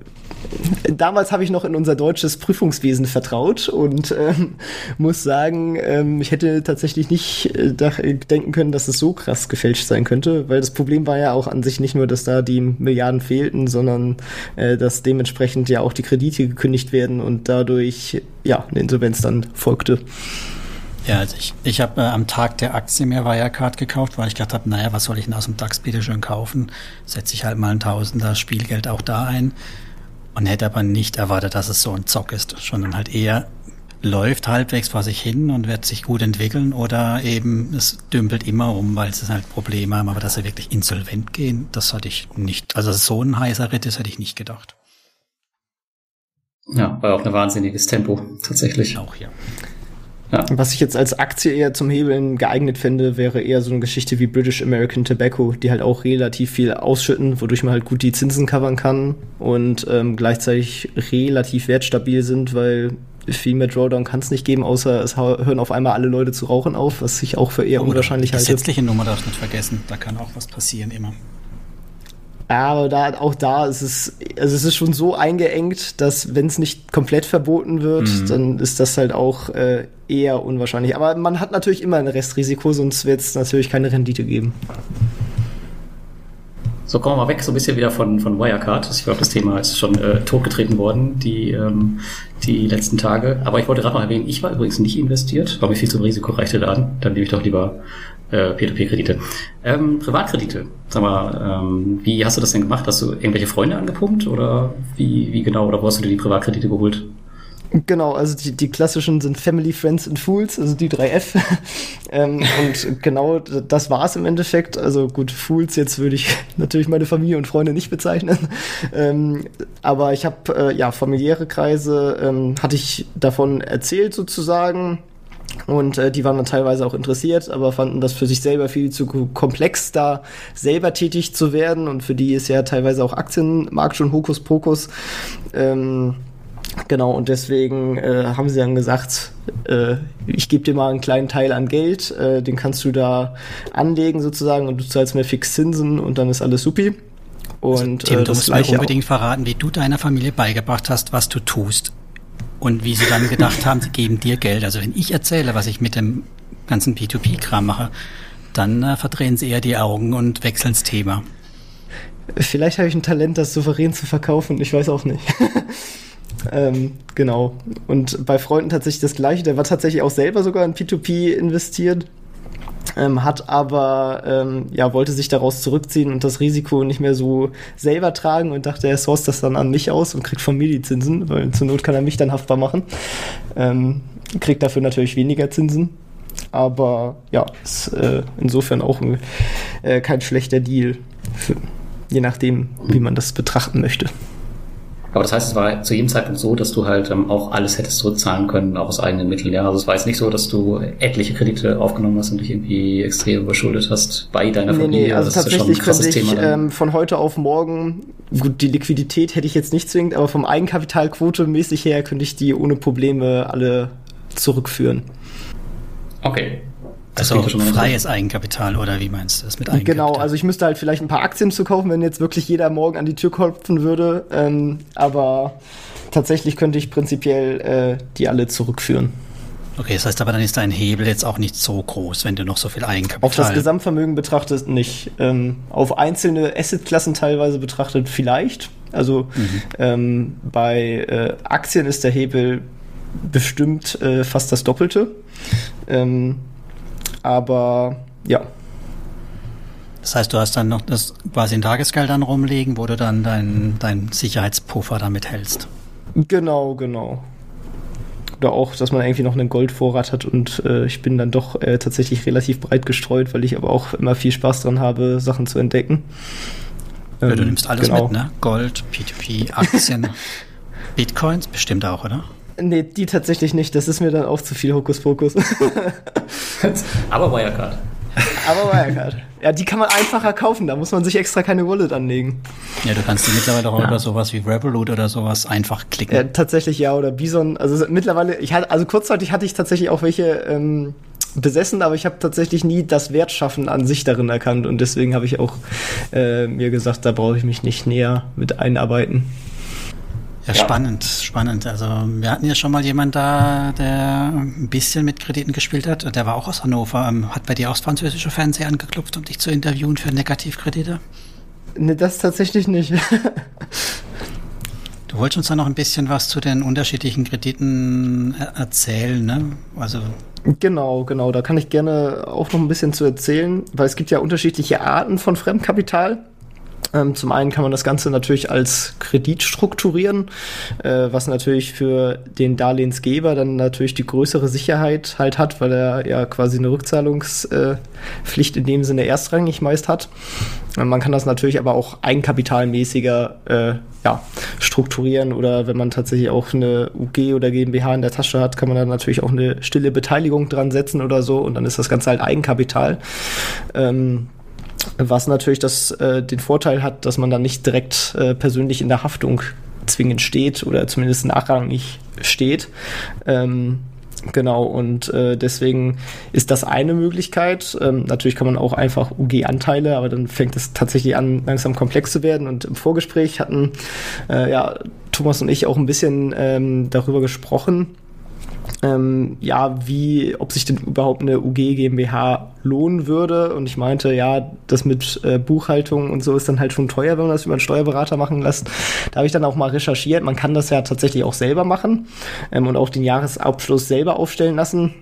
Speaker 2: damals habe ich noch in unser deutsches Prüfungswesen vertraut und ähm, muss sagen, ähm, ich hätte tatsächlich nicht äh, denken können, dass es so krass gefälscht sein könnte, weil das Problem war ja auch an sich nicht nur, dass da die Milliarden fehlten, sondern äh, dass dementsprechend ja auch die Kredite gekündigt werden und dadurch ja eine Insolvenz dann folgte.
Speaker 3: Ja, also ich, ich habe äh, am Tag der Aktie mir Wirecard gekauft, weil ich gedacht habe, naja, was soll ich denn aus dem DAX bitte schön kaufen? Setze ich halt mal ein Tausender Spielgeld auch da ein und hätte aber nicht erwartet, dass es so ein Zock ist, sondern halt eher läuft halbwegs vor sich hin und wird sich gut entwickeln oder eben es dümpelt immer um, weil sie halt Probleme haben, aber dass sie wirklich insolvent gehen, das hatte ich nicht, also so ein heißer Ritt, das hätte ich nicht gedacht.
Speaker 1: Ja, war auch ein wahnsinniges Tempo, tatsächlich.
Speaker 3: Auch, ja.
Speaker 2: Ja. Was ich jetzt als Aktie eher zum Hebeln geeignet fände, wäre eher so eine Geschichte wie British American Tobacco, die halt auch relativ viel ausschütten, wodurch man halt gut die Zinsen covern kann und ähm, gleichzeitig relativ wertstabil sind, weil viel mehr Drawdown kann es nicht geben, außer es hören auf einmal alle Leute zu rauchen auf, was ich auch für eher oh, unwahrscheinlich halte.
Speaker 3: Die gesetzliche Nummer darfst du nicht vergessen, da kann auch was passieren immer.
Speaker 2: Ja, aber da, auch da ist es, also es ist schon so eingeengt, dass wenn es nicht komplett verboten wird, mhm. dann ist das halt auch äh, eher unwahrscheinlich. Aber man hat natürlich immer ein Restrisiko, sonst wird es natürlich keine Rendite geben.
Speaker 1: So, kommen wir mal weg, so ein bisschen wieder von, von Wirecard. Ich glaube, das Thema ist schon äh, totgetreten worden, die, ähm, die letzten Tage. Aber ich wollte gerade noch erwähnen, ich war übrigens nicht investiert, war mir viel zu risikoreiche Laden. Dann nehme ich doch lieber äh, P2P-Kredite. Ähm, Privatkredite, sag mal, ähm, wie hast du das denn gemacht? Hast du irgendwelche Freunde angepumpt oder wie, wie genau, oder wo hast du dir die Privatkredite geholt?
Speaker 2: Genau, also die, die klassischen sind Family, Friends and Fools, also die drei F. ähm, und genau das war es im Endeffekt. Also gut, Fools, jetzt würde ich natürlich meine Familie und Freunde nicht bezeichnen. Ähm, aber ich habe äh, ja familiäre Kreise, ähm, hatte ich davon erzählt sozusagen. Und äh, die waren dann teilweise auch interessiert, aber fanden das für sich selber viel zu komplex, da selber tätig zu werden. Und für die ist ja teilweise auch Aktienmarkt schon Hokuspokus. Ähm, genau, und deswegen äh, haben sie dann gesagt, äh, ich gebe dir mal einen kleinen Teil an Geld, äh, den kannst du da anlegen sozusagen und du zahlst mir fix Zinsen und dann ist alles supi.
Speaker 3: Und, also, Tim, äh, du musst mir unbedingt auch. verraten, wie du deiner Familie beigebracht hast, was du tust und wie sie dann gedacht haben, sie geben dir Geld. Also wenn ich erzähle, was ich mit dem ganzen P2P-Kram mache, dann äh, verdrehen sie eher die Augen und wechseln das Thema.
Speaker 2: Vielleicht habe ich ein Talent, das souverän zu verkaufen. Ich weiß auch nicht. ähm, genau. Und bei Freunden tatsächlich das Gleiche. Der war tatsächlich auch selber sogar in P2P investiert ähm, hat aber ähm, ja wollte sich daraus zurückziehen und das Risiko nicht mehr so selber tragen und dachte, er source das dann an mich aus und kriegt von mir die Zinsen, weil zur Not kann er mich dann haftbar machen. Ähm, kriegt dafür natürlich weniger Zinsen. Aber ja, ist äh, insofern auch äh, kein schlechter Deal, für, je nachdem, wie man das betrachten möchte.
Speaker 1: Aber das heißt, es war zu jedem Zeitpunkt so, dass du halt ähm, auch alles hättest zurückzahlen können, auch aus eigenen Mitteln. Ja, also es war jetzt nicht so, dass du etliche Kredite aufgenommen hast und dich irgendwie extrem überschuldet hast bei deiner
Speaker 2: nee,
Speaker 1: Familie.
Speaker 2: Nee, also das tatsächlich könnte ich ähm, von heute auf morgen, gut, die Liquidität hätte ich jetzt nicht zwingend, aber vom Eigenkapitalquote mäßig her könnte ich die ohne Probleme alle zurückführen.
Speaker 1: Okay.
Speaker 3: Das also schon freies so. Eigenkapital oder wie meinst du das mit
Speaker 2: Eigenkapital? Genau, also ich müsste halt vielleicht ein paar Aktien zu kaufen, wenn jetzt wirklich jeder morgen an die Tür klopfen würde. Ähm, aber tatsächlich könnte ich prinzipiell äh, die alle zurückführen.
Speaker 3: Okay, das heißt aber, dann ist dein Hebel jetzt auch nicht so groß, wenn du noch so viel Eigenkapital...
Speaker 2: Auf das Gesamtvermögen betrachtet nicht. Ähm, auf einzelne Assetklassen teilweise betrachtet vielleicht. Also mhm. ähm, bei äh, Aktien ist der Hebel bestimmt äh, fast das Doppelte. Ähm, aber ja.
Speaker 3: Das heißt, du hast dann noch das quasi in Tagesgeldern rumliegen, wo du dann deinen dein Sicherheitspuffer damit hältst.
Speaker 2: Genau, genau. Oder auch, dass man irgendwie noch einen Goldvorrat hat und äh, ich bin dann doch äh, tatsächlich relativ breit gestreut, weil ich aber auch immer viel Spaß dran habe, Sachen zu entdecken.
Speaker 3: Ähm, ja, du ähm, nimmst alles genau. mit, ne? Gold, P2P, Aktien, Bitcoins bestimmt auch, oder?
Speaker 2: Nee, die tatsächlich nicht. Das ist mir dann auch zu viel Hokuspokus.
Speaker 1: Aber Wirecard.
Speaker 2: Aber Wirecard. Ja, die kann man einfacher kaufen. Da muss man sich extra keine Wallet anlegen.
Speaker 3: Ja, du kannst die mittlerweile auch ja. über sowas wie Revolut oder sowas einfach klicken.
Speaker 2: Ja, tatsächlich ja. Oder Bison. Also mittlerweile, ich hatte, also kurzzeitig hatte ich tatsächlich auch welche ähm, besessen, aber ich habe tatsächlich nie das Wertschaffen an sich darin erkannt. Und deswegen habe ich auch äh, mir gesagt, da brauche ich mich nicht näher mit einarbeiten.
Speaker 3: Ja, spannend, spannend. Also wir hatten ja schon mal jemand da, der ein bisschen mit Krediten gespielt hat. Der war auch aus Hannover. Ähm, hat bei dir auch das französische Fernsehen angeklopft, um dich zu interviewen für Negativkredite?
Speaker 2: Ne, das tatsächlich nicht.
Speaker 3: du wolltest uns da noch ein bisschen was zu den unterschiedlichen Krediten erzählen, ne? Also
Speaker 2: Genau, genau. Da kann ich gerne auch noch ein bisschen zu erzählen, weil es gibt ja unterschiedliche Arten von Fremdkapital. Ähm, zum einen kann man das Ganze natürlich als Kredit strukturieren, äh, was natürlich für den Darlehensgeber dann natürlich die größere Sicherheit halt hat, weil er ja quasi eine Rückzahlungspflicht in dem Sinne erstrangig meist hat. Man kann das natürlich aber auch eigenkapitalmäßiger äh, ja, strukturieren oder wenn man tatsächlich auch eine UG oder GmbH in der Tasche hat, kann man dann natürlich auch eine stille Beteiligung dran setzen oder so und dann ist das Ganze halt Eigenkapital. Ähm, was natürlich das, äh, den Vorteil hat, dass man dann nicht direkt äh, persönlich in der Haftung zwingend steht oder zumindest nachrangig steht. Ähm, Genau, und äh, deswegen ist das eine Möglichkeit. Ähm, natürlich kann man auch einfach UG-Anteile, aber dann fängt es tatsächlich an, langsam komplex zu werden. Und im Vorgespräch hatten äh, ja Thomas und ich auch ein bisschen ähm, darüber gesprochen, ähm, ja, wie, ob sich denn überhaupt eine UG GmbH lohnen würde. Und ich meinte, ja, das mit äh, Buchhaltung und so ist dann halt schon teuer, wenn man das über einen Steuerberater machen lässt. Da habe ich dann auch mal recherchiert. Man kann das ja tatsächlich auch selber machen ähm, und auch den Jahresabschluss selber aufstellen lassen.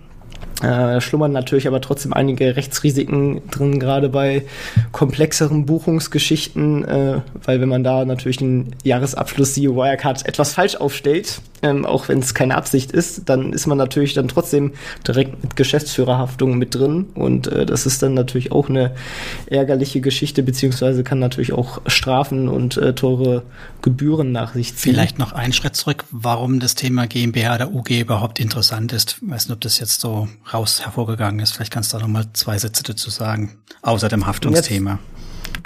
Speaker 2: Äh, schlummern natürlich aber trotzdem einige Rechtsrisiken drin, gerade bei komplexeren Buchungsgeschichten, äh, weil wenn man da natürlich den Jahresabschluss CEO Wirecard etwas falsch aufstellt, ähm, auch wenn es keine Absicht ist, dann ist man natürlich dann trotzdem direkt mit Geschäftsführerhaftung mit drin und äh, das ist dann natürlich auch eine ärgerliche Geschichte, beziehungsweise kann natürlich auch Strafen und äh, teure Gebühren nach sich ziehen.
Speaker 3: Vielleicht noch einen Schritt zurück, warum das Thema GmbH oder UG überhaupt interessant ist. Ich weiß nicht, ob das jetzt so raus hervorgegangen ist. Vielleicht kannst du da noch mal zwei Sätze dazu sagen, außer dem Haftungsthema.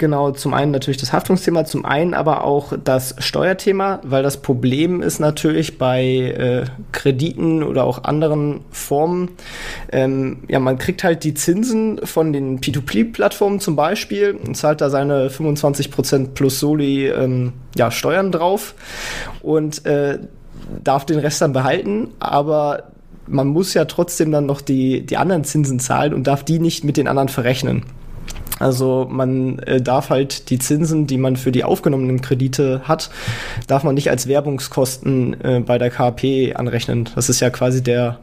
Speaker 2: Genau, zum einen natürlich das Haftungsthema, zum einen aber auch das Steuerthema, weil das Problem ist natürlich bei äh, Krediten oder auch anderen Formen, ähm, ja, man kriegt halt die Zinsen von den P2P-Plattformen zum Beispiel und zahlt da seine 25% plus Soli ähm, ja, Steuern drauf und äh, darf den Rest dann behalten, aber man muss ja trotzdem dann noch die, die anderen Zinsen zahlen und darf die nicht mit den anderen verrechnen. Also man äh, darf halt die Zinsen, die man für die aufgenommenen Kredite hat, darf man nicht als Werbungskosten äh, bei der KP anrechnen. Das ist ja quasi der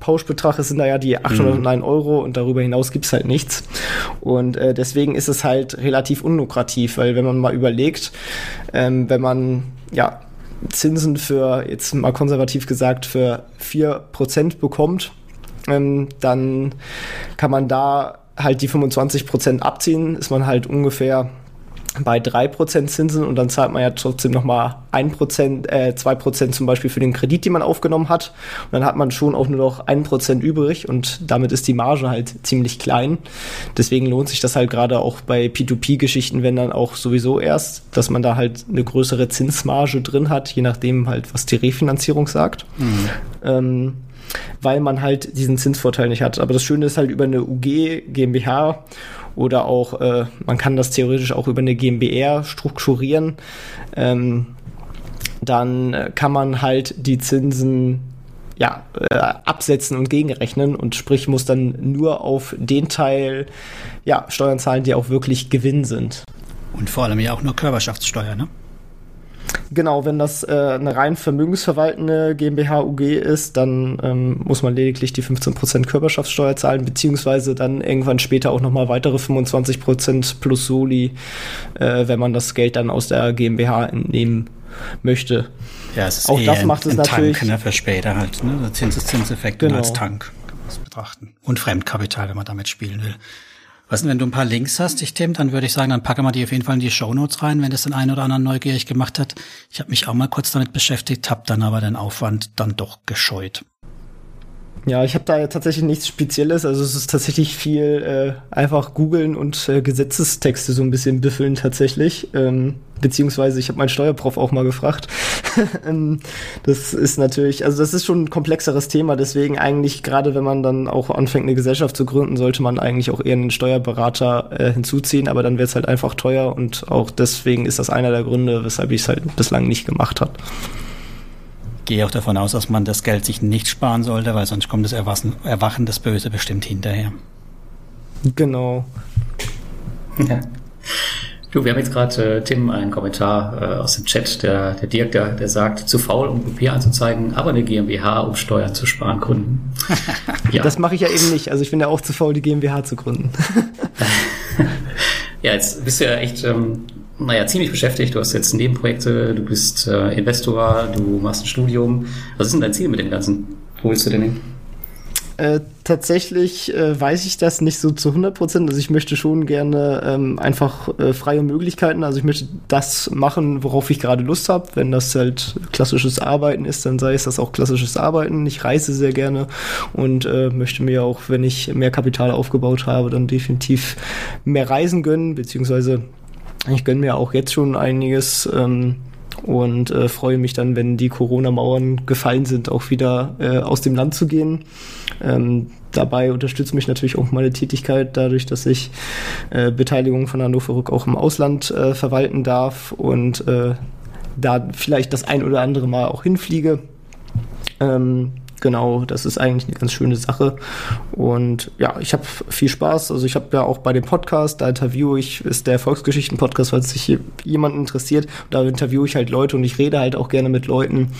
Speaker 2: Pauschbetrag, es sind da ja die 809 mhm. Euro und darüber hinaus gibt's halt nichts. Und äh, deswegen ist es halt relativ unlukrativ, weil wenn man mal überlegt, ähm, wenn man ja Zinsen für, jetzt mal konservativ gesagt, für 4% bekommt, ähm, dann kann man da halt die 25 Prozent abziehen, ist man halt ungefähr bei 3% Zinsen und dann zahlt man ja trotzdem nochmal ein Prozent, äh, zwei Prozent zum Beispiel für den Kredit, den man aufgenommen hat. Und dann hat man schon auch nur noch ein Prozent übrig und damit ist die Marge halt ziemlich klein. Deswegen lohnt sich das halt gerade auch bei P2P-Geschichten, wenn dann auch sowieso erst, dass man da halt eine größere Zinsmarge drin hat, je nachdem halt, was die Refinanzierung sagt. Mhm. Ähm, weil man halt diesen Zinsvorteil nicht hat. Aber das Schöne ist halt über eine UG, GmbH oder auch, äh, man kann das theoretisch auch über eine GmbR strukturieren. Ähm, dann kann man halt die Zinsen ja, äh, absetzen und gegenrechnen und sprich muss dann nur auf den Teil ja, Steuern zahlen, die auch wirklich Gewinn sind.
Speaker 3: Und vor allem ja auch nur Körperschaftssteuer, ne?
Speaker 2: Genau, wenn das äh, eine rein vermögensverwaltende GmbH UG ist, dann ähm, muss man lediglich die 15% Körperschaftssteuer zahlen, beziehungsweise dann irgendwann später auch nochmal weitere 25% plus Soli, äh, wenn man das Geld dann aus der GmbH entnehmen möchte.
Speaker 3: Ja, es ist auch das macht es natürlich Tank, ne, für später halt, ne? Zinseszinseffekt genau. als Tank kann man betrachten. Und Fremdkapital, wenn man damit spielen will. Was denn, wenn du ein paar Links hast, ich Tim, dann würde ich sagen, dann packen wir die auf jeden Fall in die Show Notes rein, wenn das den einen oder anderen neugierig gemacht hat. Ich habe mich auch mal kurz damit beschäftigt, habe dann aber den Aufwand dann doch gescheut.
Speaker 2: Ja, ich habe da tatsächlich nichts Spezielles. Also es ist tatsächlich viel äh, einfach googeln und äh, Gesetzestexte so ein bisschen büffeln tatsächlich. Ähm, beziehungsweise ich habe meinen Steuerprof auch mal gefragt. Ähm, das ist natürlich, also das ist schon ein komplexeres Thema. Deswegen eigentlich gerade, wenn man dann auch anfängt, eine Gesellschaft zu gründen, sollte man eigentlich auch eher einen Steuerberater äh, hinzuziehen. Aber dann wird es halt einfach teuer und auch deswegen ist das einer der Gründe, weshalb ich es halt bislang nicht gemacht habe
Speaker 3: gehe auch davon aus, dass man das Geld sich nicht sparen sollte, weil sonst kommt das Erwachen, Erwachen das Böse bestimmt hinterher.
Speaker 2: Genau.
Speaker 1: Ja. Du, wir haben jetzt gerade, äh, Tim, einen Kommentar äh, aus dem Chat, der, der Dirk, der, der sagt, zu faul, um Papier anzuzeigen, aber eine GmbH, um Steuern zu sparen, gründen.
Speaker 2: ja. Das mache ich ja eben nicht. Also ich bin ja auch zu faul, die GmbH zu gründen.
Speaker 1: ja, jetzt bist du ja echt ähm, naja, ziemlich beschäftigt. Du hast jetzt Nebenprojekte, du bist äh, Investor, du machst ein Studium. Was ist denn dein Ziel mit dem Ganzen? Wo willst du denn hin?
Speaker 2: Äh, tatsächlich äh, weiß ich das nicht so zu 100 Prozent. Also ich möchte schon gerne ähm, einfach äh, freie Möglichkeiten. Also ich möchte das machen, worauf ich gerade Lust habe. Wenn das halt klassisches Arbeiten ist, dann sei es das auch klassisches Arbeiten. Ich reise sehr gerne und äh, möchte mir auch, wenn ich mehr Kapital aufgebaut habe, dann definitiv mehr Reisen gönnen, beziehungsweise ich gönne mir auch jetzt schon einiges ähm, und äh, freue mich dann, wenn die Corona-Mauern gefallen sind, auch wieder äh, aus dem Land zu gehen. Ähm, dabei unterstützt mich natürlich auch meine Tätigkeit dadurch, dass ich äh, Beteiligung von Hannover Rück auch im Ausland äh, verwalten darf und äh, da vielleicht das ein oder andere Mal auch hinfliege. Ähm, genau, das ist eigentlich eine ganz schöne Sache. Und ja, ich habe viel Spaß. Also ich habe ja auch bei dem Podcast, da interviewe ich, ist der Erfolgsgeschichten-Podcast, falls sich jemand interessiert. Da interviewe ich halt Leute und ich rede halt auch gerne mit Leuten.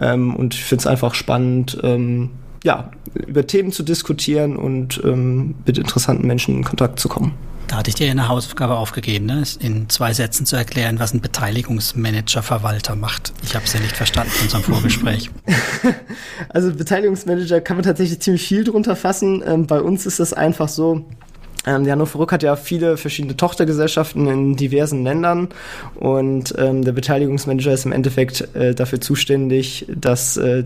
Speaker 2: Ähm, und ich finde es einfach spannend, ähm, ja, über Themen zu diskutieren und ähm, mit interessanten Menschen in Kontakt zu kommen.
Speaker 3: Da hatte ich dir eine Hausaufgabe aufgegeben, ne? in zwei Sätzen zu erklären, was ein Beteiligungsmanager-Verwalter macht. Ich habe es ja nicht verstanden in unserem Vorgespräch.
Speaker 2: also Beteiligungsmanager kann man tatsächlich ziemlich viel drunter fassen. Ähm, bei uns ist das einfach so, ähm, die Hannover Rück hat ja viele verschiedene Tochtergesellschaften in diversen Ländern und ähm, der Beteiligungsmanager ist im Endeffekt äh, dafür zuständig, dass äh,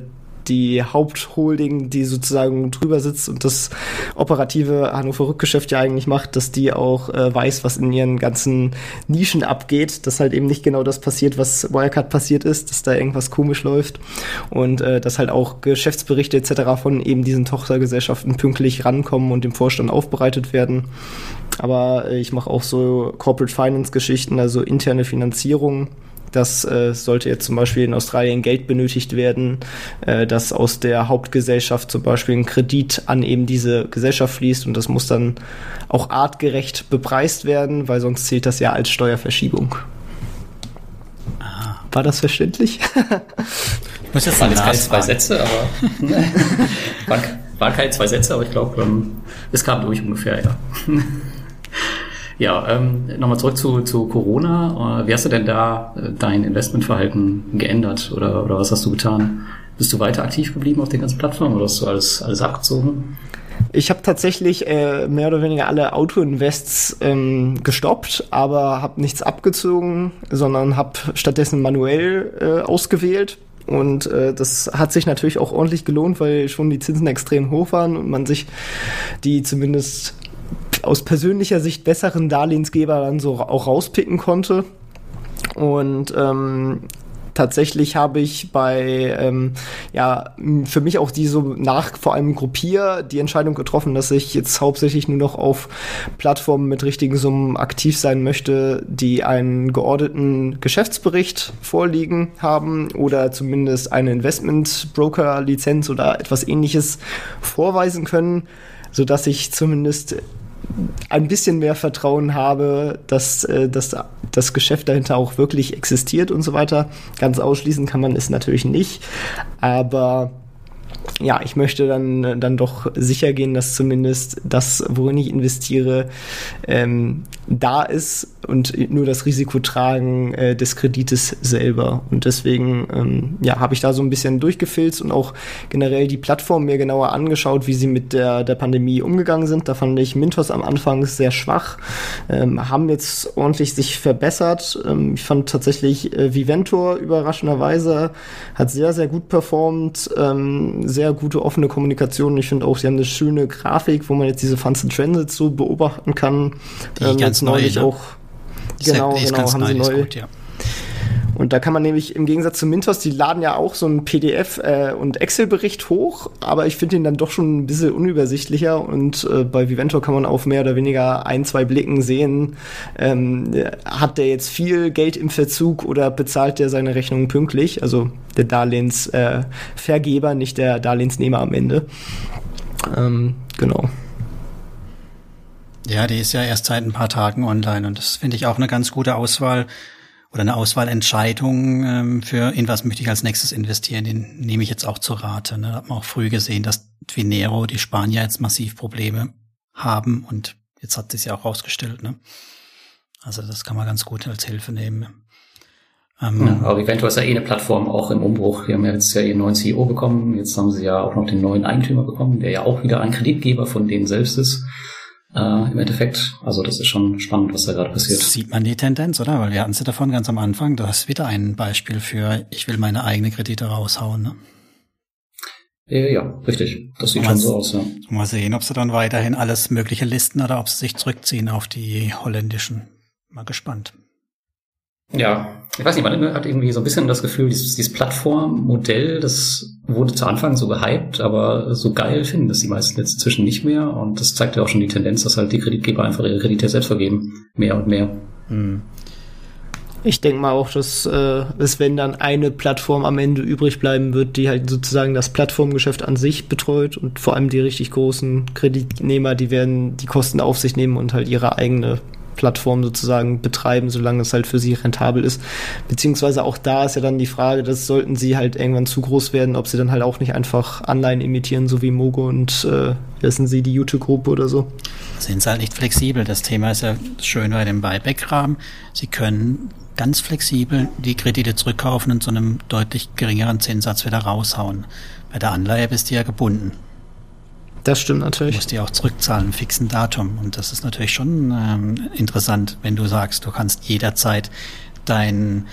Speaker 2: die Hauptholding, die sozusagen drüber sitzt und das operative Hannover Rückgeschäft ja eigentlich macht, dass die auch äh, weiß, was in ihren ganzen Nischen abgeht, dass halt eben nicht genau das passiert, was Wirecard passiert ist, dass da irgendwas komisch läuft und äh, dass halt auch Geschäftsberichte etc. von eben diesen Tochtergesellschaften pünktlich rankommen und dem Vorstand aufbereitet werden. Aber äh, ich mache auch so Corporate Finance Geschichten, also interne Finanzierung dass äh, sollte jetzt zum Beispiel in Australien Geld benötigt werden, äh, dass aus der Hauptgesellschaft zum Beispiel ein Kredit an eben diese Gesellschaft fließt und das muss dann auch artgerecht bepreist werden, weil sonst zählt das ja als Steuerverschiebung. Ah. War das verständlich?
Speaker 1: ich muss jetzt waren jetzt keine zwei Sätze, aber waren, waren keine zwei Sätze, aber ich glaube, ähm, es kam durch ungefähr, ja. Ja, ähm, nochmal zurück zu, zu Corona. Äh, wie hast du denn da äh, dein Investmentverhalten geändert oder, oder was hast du getan? Bist du weiter aktiv geblieben auf den ganzen Plattformen oder hast du alles, alles abgezogen?
Speaker 2: Ich habe tatsächlich äh, mehr oder weniger alle Auto-Invests ähm, gestoppt, aber habe nichts abgezogen, sondern habe stattdessen manuell äh, ausgewählt. Und äh, das hat sich natürlich auch ordentlich gelohnt, weil schon die Zinsen extrem hoch waren und man sich die zumindest aus persönlicher Sicht besseren Darlehensgeber dann so auch rauspicken konnte. Und ähm, tatsächlich habe ich bei, ähm, ja, für mich auch die so nach vor allem Gruppier die Entscheidung getroffen, dass ich jetzt hauptsächlich nur noch auf Plattformen mit richtigen Summen aktiv sein möchte, die einen geordneten Geschäftsbericht vorliegen haben oder zumindest eine Investmentbroker-Lizenz oder etwas ähnliches vorweisen können, so dass ich zumindest ein bisschen mehr Vertrauen habe, dass, äh, dass das Geschäft dahinter auch wirklich existiert und so weiter. Ganz ausschließen kann man es natürlich nicht, aber ja, ich möchte dann, dann doch sicher gehen, dass zumindest das, worin ich investiere, ähm, da ist und nur das Risiko tragen äh, des Kredites selber. Und deswegen ähm, ja, habe ich da so ein bisschen durchgefilzt und auch generell die Plattform mir genauer angeschaut, wie sie mit der, der Pandemie umgegangen sind. Da fand ich Mintos am Anfang sehr schwach, ähm, haben jetzt ordentlich sich verbessert. Ähm, ich fand tatsächlich äh, Viventor überraschenderweise hat sehr, sehr gut performt, ähm, sehr gute offene Kommunikation. Ich finde auch, sie haben eine schöne Grafik, wo man jetzt diese Funds in Transit so beobachten kann.
Speaker 3: Die ähm, ganz neulich ne?
Speaker 2: auch. Genau, genau, haben sie neu. Gut, ja. Und da kann man nämlich im Gegensatz zu Mintos, die laden ja auch so einen PDF- äh, und Excel-Bericht hoch, aber ich finde ihn dann doch schon ein bisschen unübersichtlicher und äh, bei Viventor kann man auf mehr oder weniger ein, zwei Blicken sehen, ähm, hat der jetzt viel Geld im Verzug oder bezahlt der seine Rechnungen pünktlich? Also der Darlehensvergeber, äh, nicht der Darlehensnehmer am Ende. Ähm, genau.
Speaker 3: Ja, die ist ja erst seit ein paar Tagen online und das finde ich auch eine ganz gute Auswahl oder eine Auswahlentscheidung ähm, für in was möchte ich als nächstes investieren, den nehme ich jetzt auch zur Rate. Ne? Da hat man auch früh gesehen, dass Twinero, die Spanier jetzt massiv Probleme haben und jetzt hat es ja auch rausgestellt. Ne? Also das kann man ganz gut als Hilfe nehmen.
Speaker 1: Ähm, ja, aber eventuell ist ja eh eine Plattform auch im Umbruch. Wir haben jetzt ja ihren neuen CEO bekommen. Jetzt haben sie ja auch noch den neuen Eigentümer bekommen, der ja auch wieder ein Kreditgeber von denen selbst ist äh, im Endeffekt. Also das ist schon spannend, was da gerade passiert.
Speaker 3: Sieht man die Tendenz, oder? Weil wir hatten sie davon ganz am Anfang. Das ist wieder ein Beispiel für, ich will meine eigene Kredite raushauen. Ne?
Speaker 1: Ja, richtig. Das sieht mal, schon so aus, ja.
Speaker 3: Mal sehen, ob sie dann weiterhin alles Mögliche listen oder ob sie sich zurückziehen auf die holländischen. Mal gespannt.
Speaker 1: Ja, ich weiß nicht, man hat irgendwie so ein bisschen das Gefühl, dieses, dieses Plattformmodell, das wurde zu Anfang so gehypt, aber so geil finden das die meisten jetzt inzwischen nicht mehr. Und das zeigt ja auch schon die Tendenz, dass halt die Kreditgeber einfach ihre Kredite selbst vergeben. Mehr und mehr. Hm.
Speaker 2: Ich denke mal auch, dass äh, es, wenn dann eine Plattform am Ende übrig bleiben wird, die halt sozusagen das Plattformgeschäft an sich betreut und vor allem die richtig großen Kreditnehmer, die werden die Kosten auf sich nehmen und halt ihre eigene Plattform sozusagen betreiben, solange es halt für sie rentabel ist. Beziehungsweise auch da ist ja dann die Frage, dass sollten sie halt irgendwann zu groß werden, ob sie dann halt auch nicht einfach Anleihen imitieren, so wie Mogo und äh, wissen sie, die YouTube-Gruppe oder so.
Speaker 3: Sind sie halt nicht flexibel. Das Thema ist ja schön bei dem Buyback-Rahmen. Sie können ganz flexibel die Kredite zurückkaufen und zu einem deutlich geringeren Zinssatz wieder raushauen. Bei der Anleihe bist du ja gebunden.
Speaker 2: Das stimmt natürlich.
Speaker 3: Du musst die auch zurückzahlen, im fixen Datum. Und das ist natürlich schon ähm, interessant, wenn du sagst, du kannst jederzeit deinen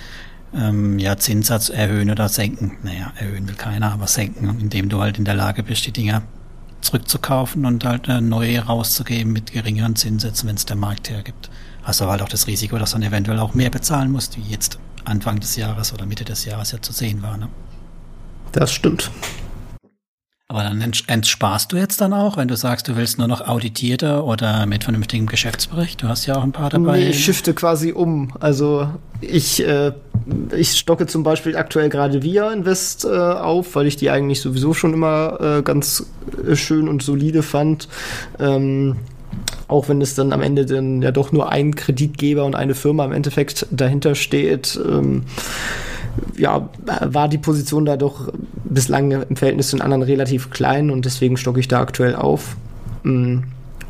Speaker 3: ähm, ja, Zinssatz erhöhen oder senken. Naja, erhöhen will keiner, aber senken, indem du halt in der Lage bist, die Dinger zurückzukaufen und halt äh, neue rauszugeben mit geringeren Zinssätzen, wenn es der Markt hergibt. Hast du halt auch das Risiko, dass du dann eventuell auch mehr bezahlen musst, wie jetzt Anfang des Jahres oder Mitte des Jahres ja zu sehen war. Ne?
Speaker 2: Das stimmt.
Speaker 3: Aber dann entsparst du jetzt dann auch, wenn du sagst, du willst nur noch auditierte oder mit vernünftigem Geschäftsbericht. Du hast ja auch ein paar dabei. Nee,
Speaker 2: ich shifte quasi um. Also ich, äh, ich stocke zum Beispiel aktuell gerade Via Invest äh, auf, weil ich die eigentlich sowieso schon immer äh, ganz äh, schön und solide fand. Ähm, auch wenn es dann am Ende dann ja doch nur ein Kreditgeber und eine Firma im Endeffekt dahinter steht. Ähm, ja, war die Position da doch bislang im Verhältnis zu den anderen relativ klein und deswegen stocke ich da aktuell auf. Mm,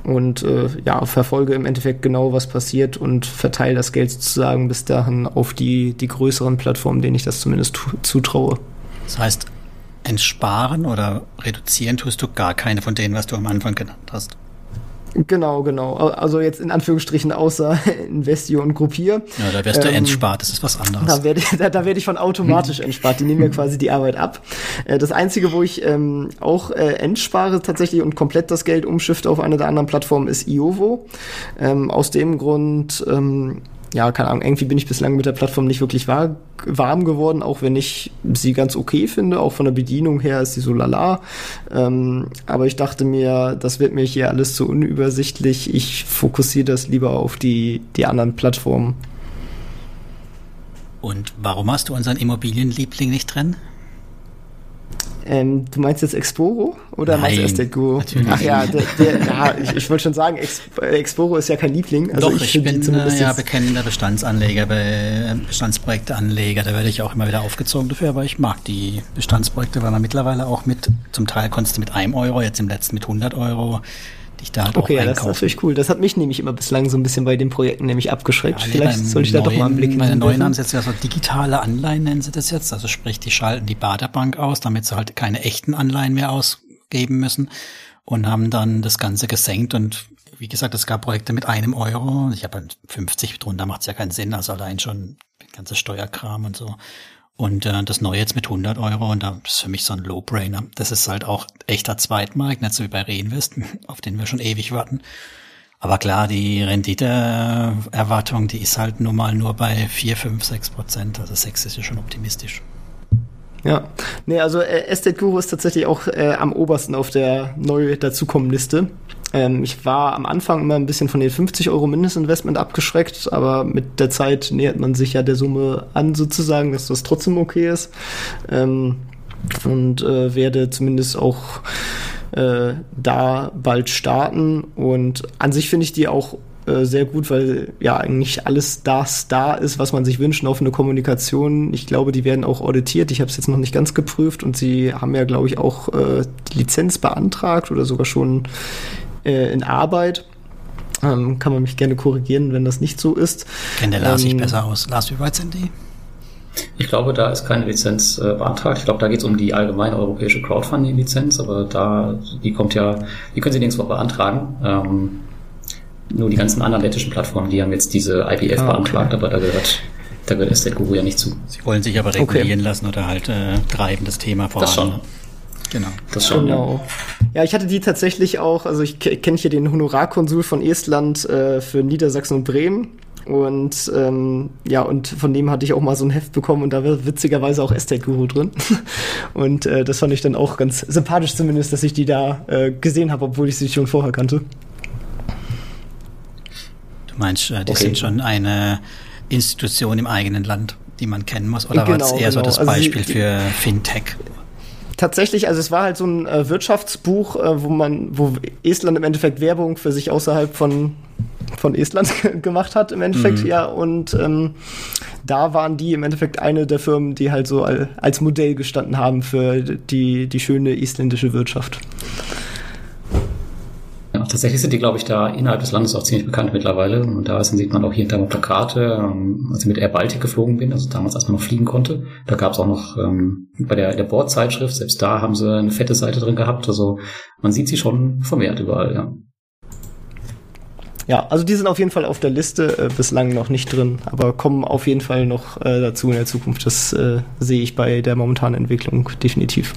Speaker 2: und äh, ja, verfolge im Endeffekt genau, was passiert und verteile das Geld sozusagen bis dahin auf die, die größeren Plattformen, denen ich das zumindest zutraue.
Speaker 3: Das heißt, entsparen oder reduzieren tust du gar keine von denen, was du am Anfang genannt hast.
Speaker 2: Genau, genau. Also jetzt in Anführungsstrichen außer Investio und Gruppier.
Speaker 3: Ja, da wirst du ähm, entspart, das ist was anderes.
Speaker 2: Da werde ich, da, da werd ich von automatisch entspart. Die nehmen mir quasi die Arbeit ab. Äh, das Einzige, wo ich ähm, auch äh, entspare tatsächlich und komplett das Geld umschifte auf eine der anderen Plattformen, ist Iovo. Ähm, aus dem Grund ähm, ja, keine Ahnung, irgendwie bin ich bislang mit der Plattform nicht wirklich war, warm geworden, auch wenn ich sie ganz okay finde. Auch von der Bedienung her ist sie so lala. Ähm, aber ich dachte mir, das wird mir hier alles zu unübersichtlich. Ich fokussiere das lieber auf die, die anderen Plattformen.
Speaker 3: Und warum hast du unseren Immobilienliebling nicht drin?
Speaker 2: Ähm, du meinst jetzt Exporo oder Nein, meinst du Estate Guru? Ach ja, der, der, ja ich, ich wollte schon sagen, Ex, Exporo ist ja kein Liebling.
Speaker 3: Also Doch, ich, ich bin äh, ja bekennender Bestandsanleger, Bestandsprojekteanleger. Da werde ich auch immer wieder aufgezogen dafür, aber ich mag die Bestandsprojekte, weil man mittlerweile auch mit, zum Teil konntest du mit einem Euro, jetzt im letzten mit 100 Euro dich da halt
Speaker 2: okay, auch ja, das ist natürlich cool. Das hat mich nämlich immer bislang so ein bisschen bei den Projekten nämlich abgeschreckt. Ja, Vielleicht soll ich da neuen, doch mal einen Blick
Speaker 3: Meine neuen haben sie jetzt ja so digitale Anleihen, nennen sie das jetzt. Also sprich, die schalten die Baderbank aus, damit sie halt keine echten Anleihen mehr ausgeben müssen und haben dann das Ganze gesenkt und wie gesagt, es gab Projekte mit einem Euro. Ich habe 50 drunter, macht es ja keinen Sinn. Also allein schon ganze Steuerkram und so. Und äh, das neue jetzt mit 100 Euro und das ist für mich so ein Low-Brainer. Das ist halt auch echter Zweitmarkt, nicht so wie bei Reinvest, auf den wir schon ewig warten. Aber klar, die Renditeerwartung, die ist halt nun mal nur bei 4, 5, 6 Prozent. Also 6 ist ja schon optimistisch.
Speaker 2: Ja, nee, also äh, Estate Guru ist tatsächlich auch äh, am obersten auf der neu dazukommenden Liste. Ähm, ich war am Anfang immer ein bisschen von den 50 Euro Mindestinvestment abgeschreckt, aber mit der Zeit nähert man sich ja der Summe an, sozusagen, dass das trotzdem okay ist. Ähm, und äh, werde zumindest auch äh, da bald starten. Und an sich finde ich die auch äh, sehr gut, weil ja eigentlich alles das da ist, was man sich wünscht auf eine Kommunikation. Ich glaube, die werden auch auditiert. Ich habe es jetzt noch nicht ganz geprüft und sie haben ja, glaube ich, auch äh, die Lizenz beantragt oder sogar schon äh, in Arbeit. Ähm, kann man mich gerne korrigieren, wenn das nicht so ist.
Speaker 3: Kennt der Lars ähm, sich besser aus? Lars, wie weit sind die?
Speaker 1: Ich glaube, da ist keine Lizenz äh, beantragt. Ich glaube, da geht es um die allgemeine europäische Crowdfunding-Lizenz, aber da, die kommt ja, die können Sie nirgendwo beantragen. Ähm, nur die ganzen anderen lettischen Plattformen, die haben jetzt diese IPF ah, beantragt, okay. aber da gehört, da gehört Estate Guru ja nicht zu.
Speaker 3: Sie wollen sich aber regulieren okay. lassen oder halt äh, treiben das Thema voran. Das schon.
Speaker 2: Genau. Das schon. Genau. Ja, ich hatte die tatsächlich auch, also ich kenne hier den Honorarkonsul von Estland äh, für Niedersachsen und Bremen. Und ähm, ja, und von dem hatte ich auch mal so ein Heft bekommen und da war witzigerweise auch Estate Guru drin. und äh, das fand ich dann auch ganz sympathisch zumindest, dass ich die da äh, gesehen habe, obwohl ich sie schon vorher kannte.
Speaker 3: Du meinst, äh, die okay. sind schon eine Institution im eigenen Land, die man kennen muss? Oder genau, war es eher genau. so das also Beispiel also für Fintech?
Speaker 2: tatsächlich, also es war halt so ein äh, Wirtschaftsbuch, äh, wo man, wo Estland im Endeffekt Werbung für sich außerhalb von von Estland gemacht hat im Endeffekt, mhm. ja. Und ähm, da waren die im Endeffekt eine der Firmen, die halt so als Modell gestanden haben für die, die schöne isländische Wirtschaft.
Speaker 1: Tatsächlich sind die, glaube ich, da innerhalb des Landes auch ziemlich bekannt mittlerweile. Und da sieht man auch hier und da mal Plakate. Ähm, als ich mit Air Baltic geflogen bin, also damals, als man noch fliegen konnte, da gab es auch noch ähm, bei der, der Bordzeitschrift, selbst da haben sie eine fette Seite drin gehabt. Also man sieht sie schon vermehrt überall, ja.
Speaker 2: Ja, also die sind auf jeden Fall auf der Liste, äh, bislang noch nicht drin, aber kommen auf jeden Fall noch äh, dazu in der Zukunft. Das äh, sehe ich bei der momentanen Entwicklung definitiv.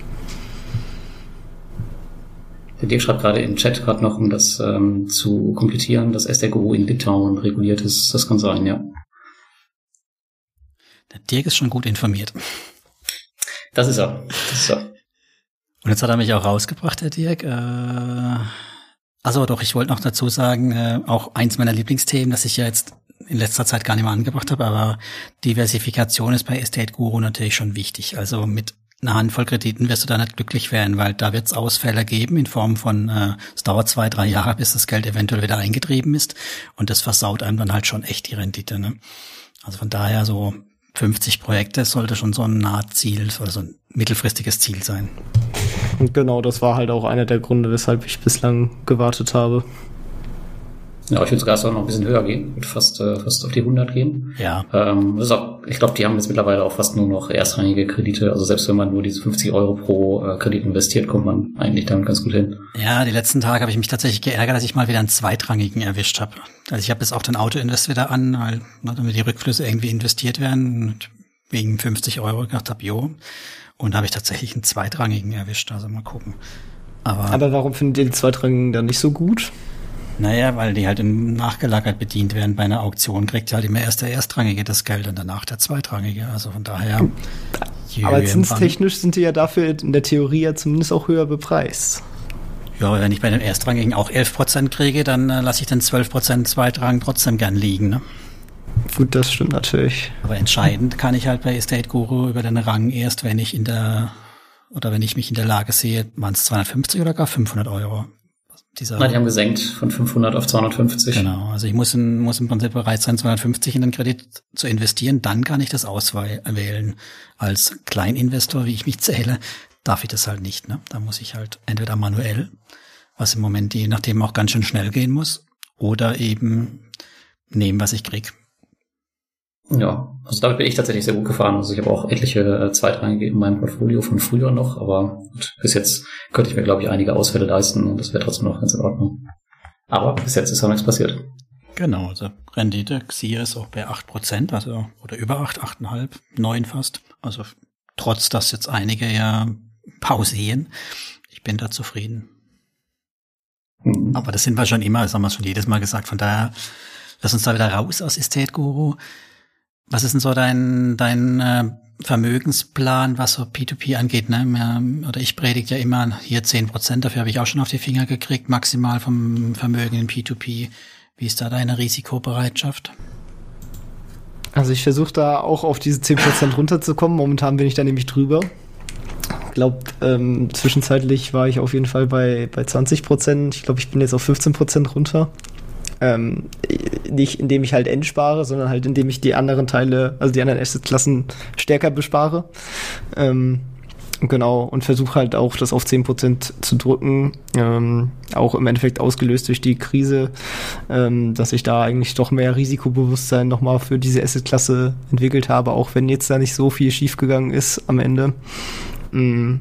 Speaker 1: Der Dirk schreibt gerade im Chat gerade noch, um das ähm, zu komplettieren, dass SDGO in Litauen reguliert ist. Das kann sein, ja.
Speaker 3: Der Dirk ist schon gut informiert.
Speaker 1: Das ist er. Das ist er.
Speaker 3: Und jetzt hat er mich auch rausgebracht, der Dirk. Äh, also doch, ich wollte noch dazu sagen, äh, auch eins meiner Lieblingsthemen, das ich ja jetzt in letzter Zeit gar nicht mehr angebracht habe, aber Diversifikation ist bei Estate Guru natürlich schon wichtig. Also mit einer Handvoll Krediten wirst du da nicht glücklich werden, weil da wird es Ausfälle geben in Form von, äh, es dauert zwei, drei Jahre, bis das Geld eventuell wieder eingetrieben ist und das versaut einem dann halt schon echt die Rendite. Ne? Also von daher so 50 Projekte sollte schon so ein Nahziel oder so ein mittelfristiges Ziel sein.
Speaker 2: Und genau, das war halt auch einer der Gründe, weshalb ich bislang gewartet habe.
Speaker 1: Ja, ich würde sogar noch ein bisschen höher gehen, würde fast, äh, fast auf die 100 gehen.
Speaker 3: Ja.
Speaker 1: Ähm, das ist auch, ich glaube, die haben jetzt mittlerweile auch fast nur noch erstrangige Kredite. Also selbst wenn man nur diese 50 Euro pro äh, Kredit investiert, kommt man eigentlich damit ganz gut hin.
Speaker 3: Ja, die letzten Tage habe ich mich tatsächlich geärgert, dass ich mal wieder einen zweitrangigen erwischt habe. Also ich habe jetzt auch den Autoinvest wieder an, weil damit die Rückflüsse irgendwie investiert werden und wegen 50 Euro gedacht habe, jo. Und habe ich tatsächlich einen zweitrangigen erwischt. Also mal gucken.
Speaker 2: Aber, Aber warum findet ihr die zweitrangigen dann nicht so gut?
Speaker 3: Naja, weil die halt im nachgelagert bedient werden. Bei einer Auktion kriegt halt immer erst der Erstrangige das Geld und danach der Zweitrangige. Also von daher.
Speaker 2: Aber zinstechnisch sind die ja dafür in der Theorie ja zumindest auch höher bepreist.
Speaker 3: Ja, wenn ich bei dem Erstrangigen auch 11% kriege, dann äh, lasse ich den 12% Zweitrang trotzdem gern liegen. Ne?
Speaker 2: Gut, das stimmt natürlich.
Speaker 3: Aber entscheidend kann ich halt bei Estate Guru über den Rang erst, wenn ich in der, oder wenn ich mich in der Lage sehe, waren es 250 oder gar 500 Euro.
Speaker 1: Dieser, Nein, die haben gesenkt von 500 auf 250.
Speaker 3: Genau, also ich muss, muss im Prinzip bereit sein, 250 in den Kredit zu investieren, dann kann ich das auswählen. Als Kleininvestor, wie ich mich zähle, darf ich das halt nicht. Ne? Da muss ich halt entweder manuell, was im Moment je nachdem auch ganz schön schnell gehen muss, oder eben nehmen, was ich krieg.
Speaker 1: Ja, also damit bin ich tatsächlich sehr gut gefahren. Also ich habe auch etliche äh, Zweitrangige in meinem Portfolio von früher noch, aber gut, bis jetzt könnte ich mir, glaube ich, einige Ausfälle leisten und das wäre trotzdem noch ganz in Ordnung. Aber bis jetzt ist auch nichts passiert.
Speaker 3: Genau, also Rendite XIA ist auch bei 8%, also oder über 8, 8,5, 9 fast. Also trotz dass jetzt einige ja pausieren. Ich bin da zufrieden. Mhm. Aber das sind wir schon immer, das haben wir schon jedes Mal gesagt. Von daher, lass uns da wieder raus aus Estate Guru. Was ist denn so dein, dein äh, Vermögensplan, was so P2P angeht? Ne? Oder ich predige ja immer hier zehn Prozent, dafür habe ich auch schon auf die Finger gekriegt, maximal vom Vermögen in P2P. Wie ist da deine Risikobereitschaft?
Speaker 2: Also ich versuche da auch auf diese zehn Prozent runterzukommen. Momentan bin ich da nämlich drüber. Ich glaube, ähm, zwischenzeitlich war ich auf jeden Fall bei, bei 20 Prozent. Ich glaube, ich bin jetzt auf 15 Prozent runter. Ähm, nicht indem ich halt entspare, sondern halt indem ich die anderen Teile, also die anderen Assetklassen stärker bespare. Ähm, genau, und versuche halt auch das auf 10% zu drücken. Ähm, auch im Endeffekt ausgelöst durch die Krise, ähm, dass ich da eigentlich doch mehr Risikobewusstsein nochmal für diese Assetklasse entwickelt habe, auch wenn jetzt da nicht so viel schiefgegangen ist am Ende. Mhm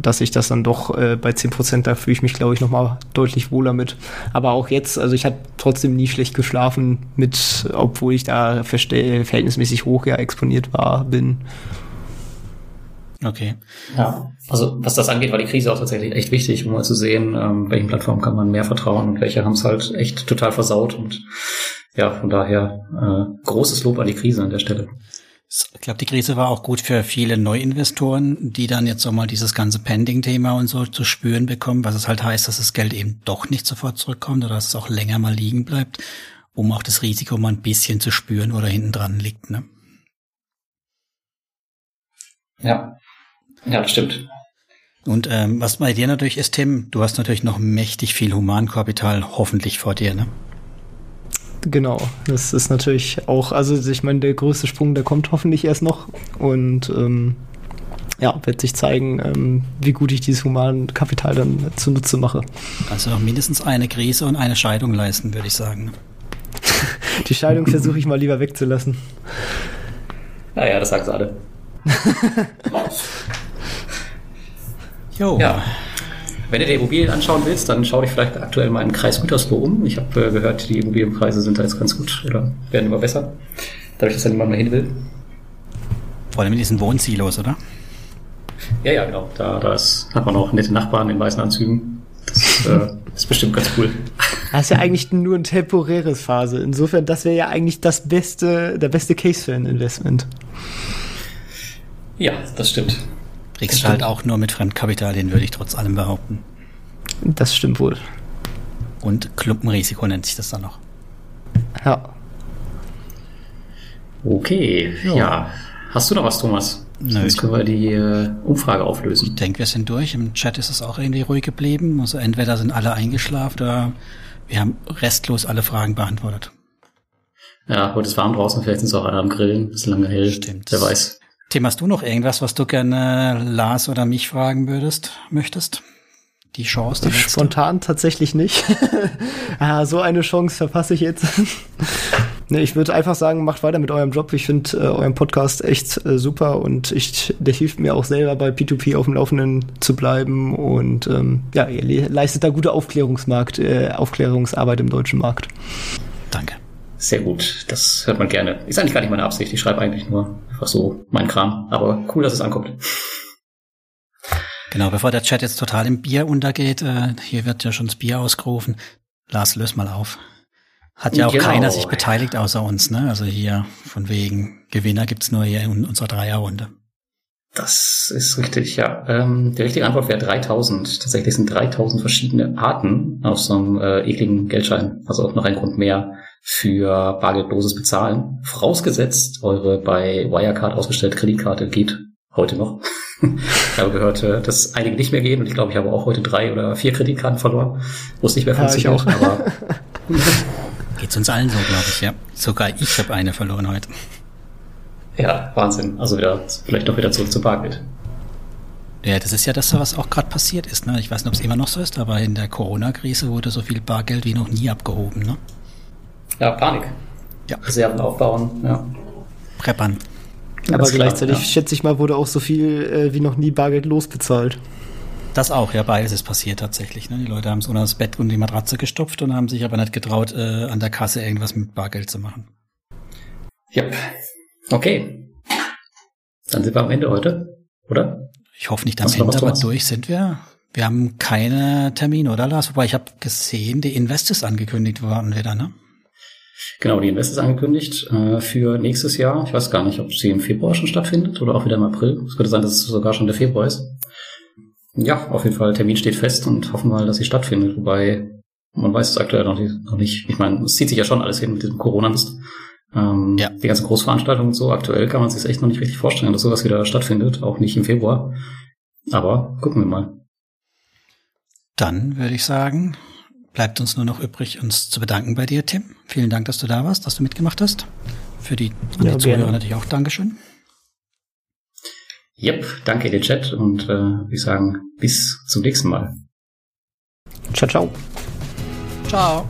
Speaker 2: dass ich das dann doch äh, bei 10%, da fühle ich mich, glaube ich, nochmal deutlich wohler mit. Aber auch jetzt, also ich habe trotzdem nie schlecht geschlafen mit, obwohl ich da verhältnismäßig hoch ja exponiert war, bin.
Speaker 3: Okay.
Speaker 1: Ja, also was das angeht, war die Krise auch tatsächlich echt wichtig, um mal zu sehen, ähm, welchen Plattformen kann man mehr vertrauen und welche haben es halt echt total versaut und ja, von daher äh, großes Lob an die Krise an der Stelle.
Speaker 3: Ich glaube, die Krise war auch gut für viele Neuinvestoren, die dann jetzt auch mal dieses ganze Pending-Thema und so zu spüren bekommen, was es halt heißt, dass das Geld eben doch nicht sofort zurückkommt oder dass es auch länger mal liegen bleibt, um auch das Risiko mal ein bisschen zu spüren, wo da hinten dran liegt. Ne?
Speaker 1: Ja, ja, stimmt.
Speaker 3: Und ähm, was bei dir natürlich ist, Tim, du hast natürlich noch mächtig viel Humankapital hoffentlich vor dir, ne?
Speaker 2: Genau, das ist natürlich auch, also ich meine, der größte Sprung, der kommt hoffentlich erst noch und ähm, ja, wird sich zeigen, ähm, wie gut ich dieses Humankapital dann zunutze mache.
Speaker 3: Also noch mindestens eine Krise und eine Scheidung leisten, würde ich sagen.
Speaker 2: Die Scheidung versuche ich mal lieber wegzulassen.
Speaker 1: Naja, das sagen sie alle.
Speaker 3: jo.
Speaker 1: Ja. Wenn du dir Immobilien anschauen willst, dann schau dich vielleicht aktuell mal im Kreis Gütersloh um. Ich habe äh, gehört, die Immobilienpreise sind da jetzt ganz gut oder werden immer besser. Dadurch, dass da niemand mehr hin will.
Speaker 3: Vor allem in diesen Wohnsilos, oder?
Speaker 1: Ja, ja, genau. Da, da ist, hat man auch nette Nachbarn in weißen Anzügen. Das äh, ist bestimmt ganz cool.
Speaker 2: Das ist ja eigentlich nur eine temporäre Phase. Insofern, das wäre ja eigentlich das beste, der beste Case für ein Investment.
Speaker 1: Ja, das stimmt.
Speaker 3: Kriegst du halt auch nur mit Fremdkapital, den würde ich trotz allem behaupten.
Speaker 2: Das stimmt wohl.
Speaker 3: Und Klumpenrisiko nennt sich das dann noch.
Speaker 2: Ja.
Speaker 1: Okay, ja. ja. Hast du noch was, Thomas? Nö, Sonst können wir die äh, Umfrage auflösen.
Speaker 3: Ich denke, wir sind durch. Im Chat ist es auch irgendwie ruhig geblieben. Also entweder sind alle eingeschlafen oder wir haben restlos alle Fragen beantwortet.
Speaker 1: Ja, heute ist warm draußen, vielleicht sind es auch alle am Grillen, ist lange hell. Stimmt. Wer weiß.
Speaker 3: Tim, hast du noch irgendwas, was du gerne Lars oder mich fragen würdest, möchtest? die Chance? Die
Speaker 2: Spontan tatsächlich nicht. ah, so eine Chance verpasse ich jetzt. nee, ich würde einfach sagen, macht weiter mit eurem Job. Ich finde äh, euren Podcast echt äh, super und ich, der hilft mir auch selber bei P2P auf dem Laufenden zu bleiben. Und ähm, ja, ihr leistet da gute Aufklärungsmarkt, äh, Aufklärungsarbeit im deutschen Markt.
Speaker 3: Danke.
Speaker 1: Sehr gut, das hört man gerne. Ist eigentlich gar nicht meine Absicht. Ich schreibe eigentlich nur einfach so mein Kram. Aber cool, dass es ankommt.
Speaker 3: Genau, bevor der Chat jetzt total im Bier untergeht, äh, hier wird ja schon das Bier ausgerufen. Lars, löse mal auf. Hat ja auch genau. keiner sich beteiligt außer uns, ne? Also hier von wegen Gewinner gibt's nur hier in unserer Dreierrunde.
Speaker 1: Das ist richtig, ja. Ähm, die richtige Antwort wäre 3000. Tatsächlich sind 3000 verschiedene Arten auf so einem äh, ekligen Geldschein. Also auch noch ein Grund mehr für bargeldloses Bezahlen. Vorausgesetzt, eure bei Wirecard ausgestellte Kreditkarte geht heute noch. ich habe gehört, äh, dass einige nicht mehr gehen und ich glaube, ich habe auch heute drei oder vier Kreditkarten verloren, wo es nicht mehr funktioniert. Ja, aber
Speaker 3: Geht's uns allen so, glaube ich, ja. Sogar ich habe eine verloren heute.
Speaker 1: Ja, Wahnsinn. Also wieder vielleicht doch wieder zurück zu Bargeld.
Speaker 3: Ja, das ist ja das, was auch gerade passiert ist. Ne? Ich weiß nicht, ob es immer noch so ist, aber in der Corona-Krise wurde so viel Bargeld wie noch nie abgehoben. Ne?
Speaker 1: Ja, Panik. Ja. Reserven aufbauen, ja.
Speaker 3: Preppern.
Speaker 2: Aber gleichzeitig, ja. schätze ich mal, wurde auch so viel äh, wie noch nie Bargeld losbezahlt.
Speaker 3: Das auch, ja, beides ist passiert tatsächlich. Ne? Die Leute haben es unter das Bett und die Matratze gestopft und haben sich aber nicht getraut, äh, an der Kasse irgendwas mit Bargeld zu machen.
Speaker 1: Yep. Okay. Dann sind wir am Ende heute, oder?
Speaker 3: Ich hoffe nicht am Was Ende, aber durch sind wir. Wir haben keine Termine, oder Lars? Wobei ich habe gesehen, die Investors angekündigt worden wieder, ne?
Speaker 1: Genau, die Invest ist angekündigt äh, für nächstes Jahr. Ich weiß gar nicht, ob sie im Februar schon stattfindet oder auch wieder im April. Es könnte sein, dass es sogar schon der Februar ist. Ja, auf jeden Fall, Termin steht fest und hoffen mal, dass sie stattfindet. Wobei, man weiß es aktuell noch nicht. Noch nicht. Ich meine, es zieht sich ja schon alles hin mit diesem Corona-Mist. Ähm, ja. Die ganze Großveranstaltung und so. Aktuell kann man sich echt noch nicht richtig vorstellen, dass sowas wieder stattfindet. Auch nicht im Februar. Aber gucken wir mal.
Speaker 3: Dann würde ich sagen, bleibt uns nur noch übrig, uns zu bedanken bei dir, Tim. Vielen Dank, dass du da warst, dass du mitgemacht hast. Für die, ja, die Zuhörer natürlich auch Dankeschön.
Speaker 1: Yep, danke in den Chat und äh, ich sagen bis zum nächsten Mal.
Speaker 2: Ciao, ciao.
Speaker 3: Ciao.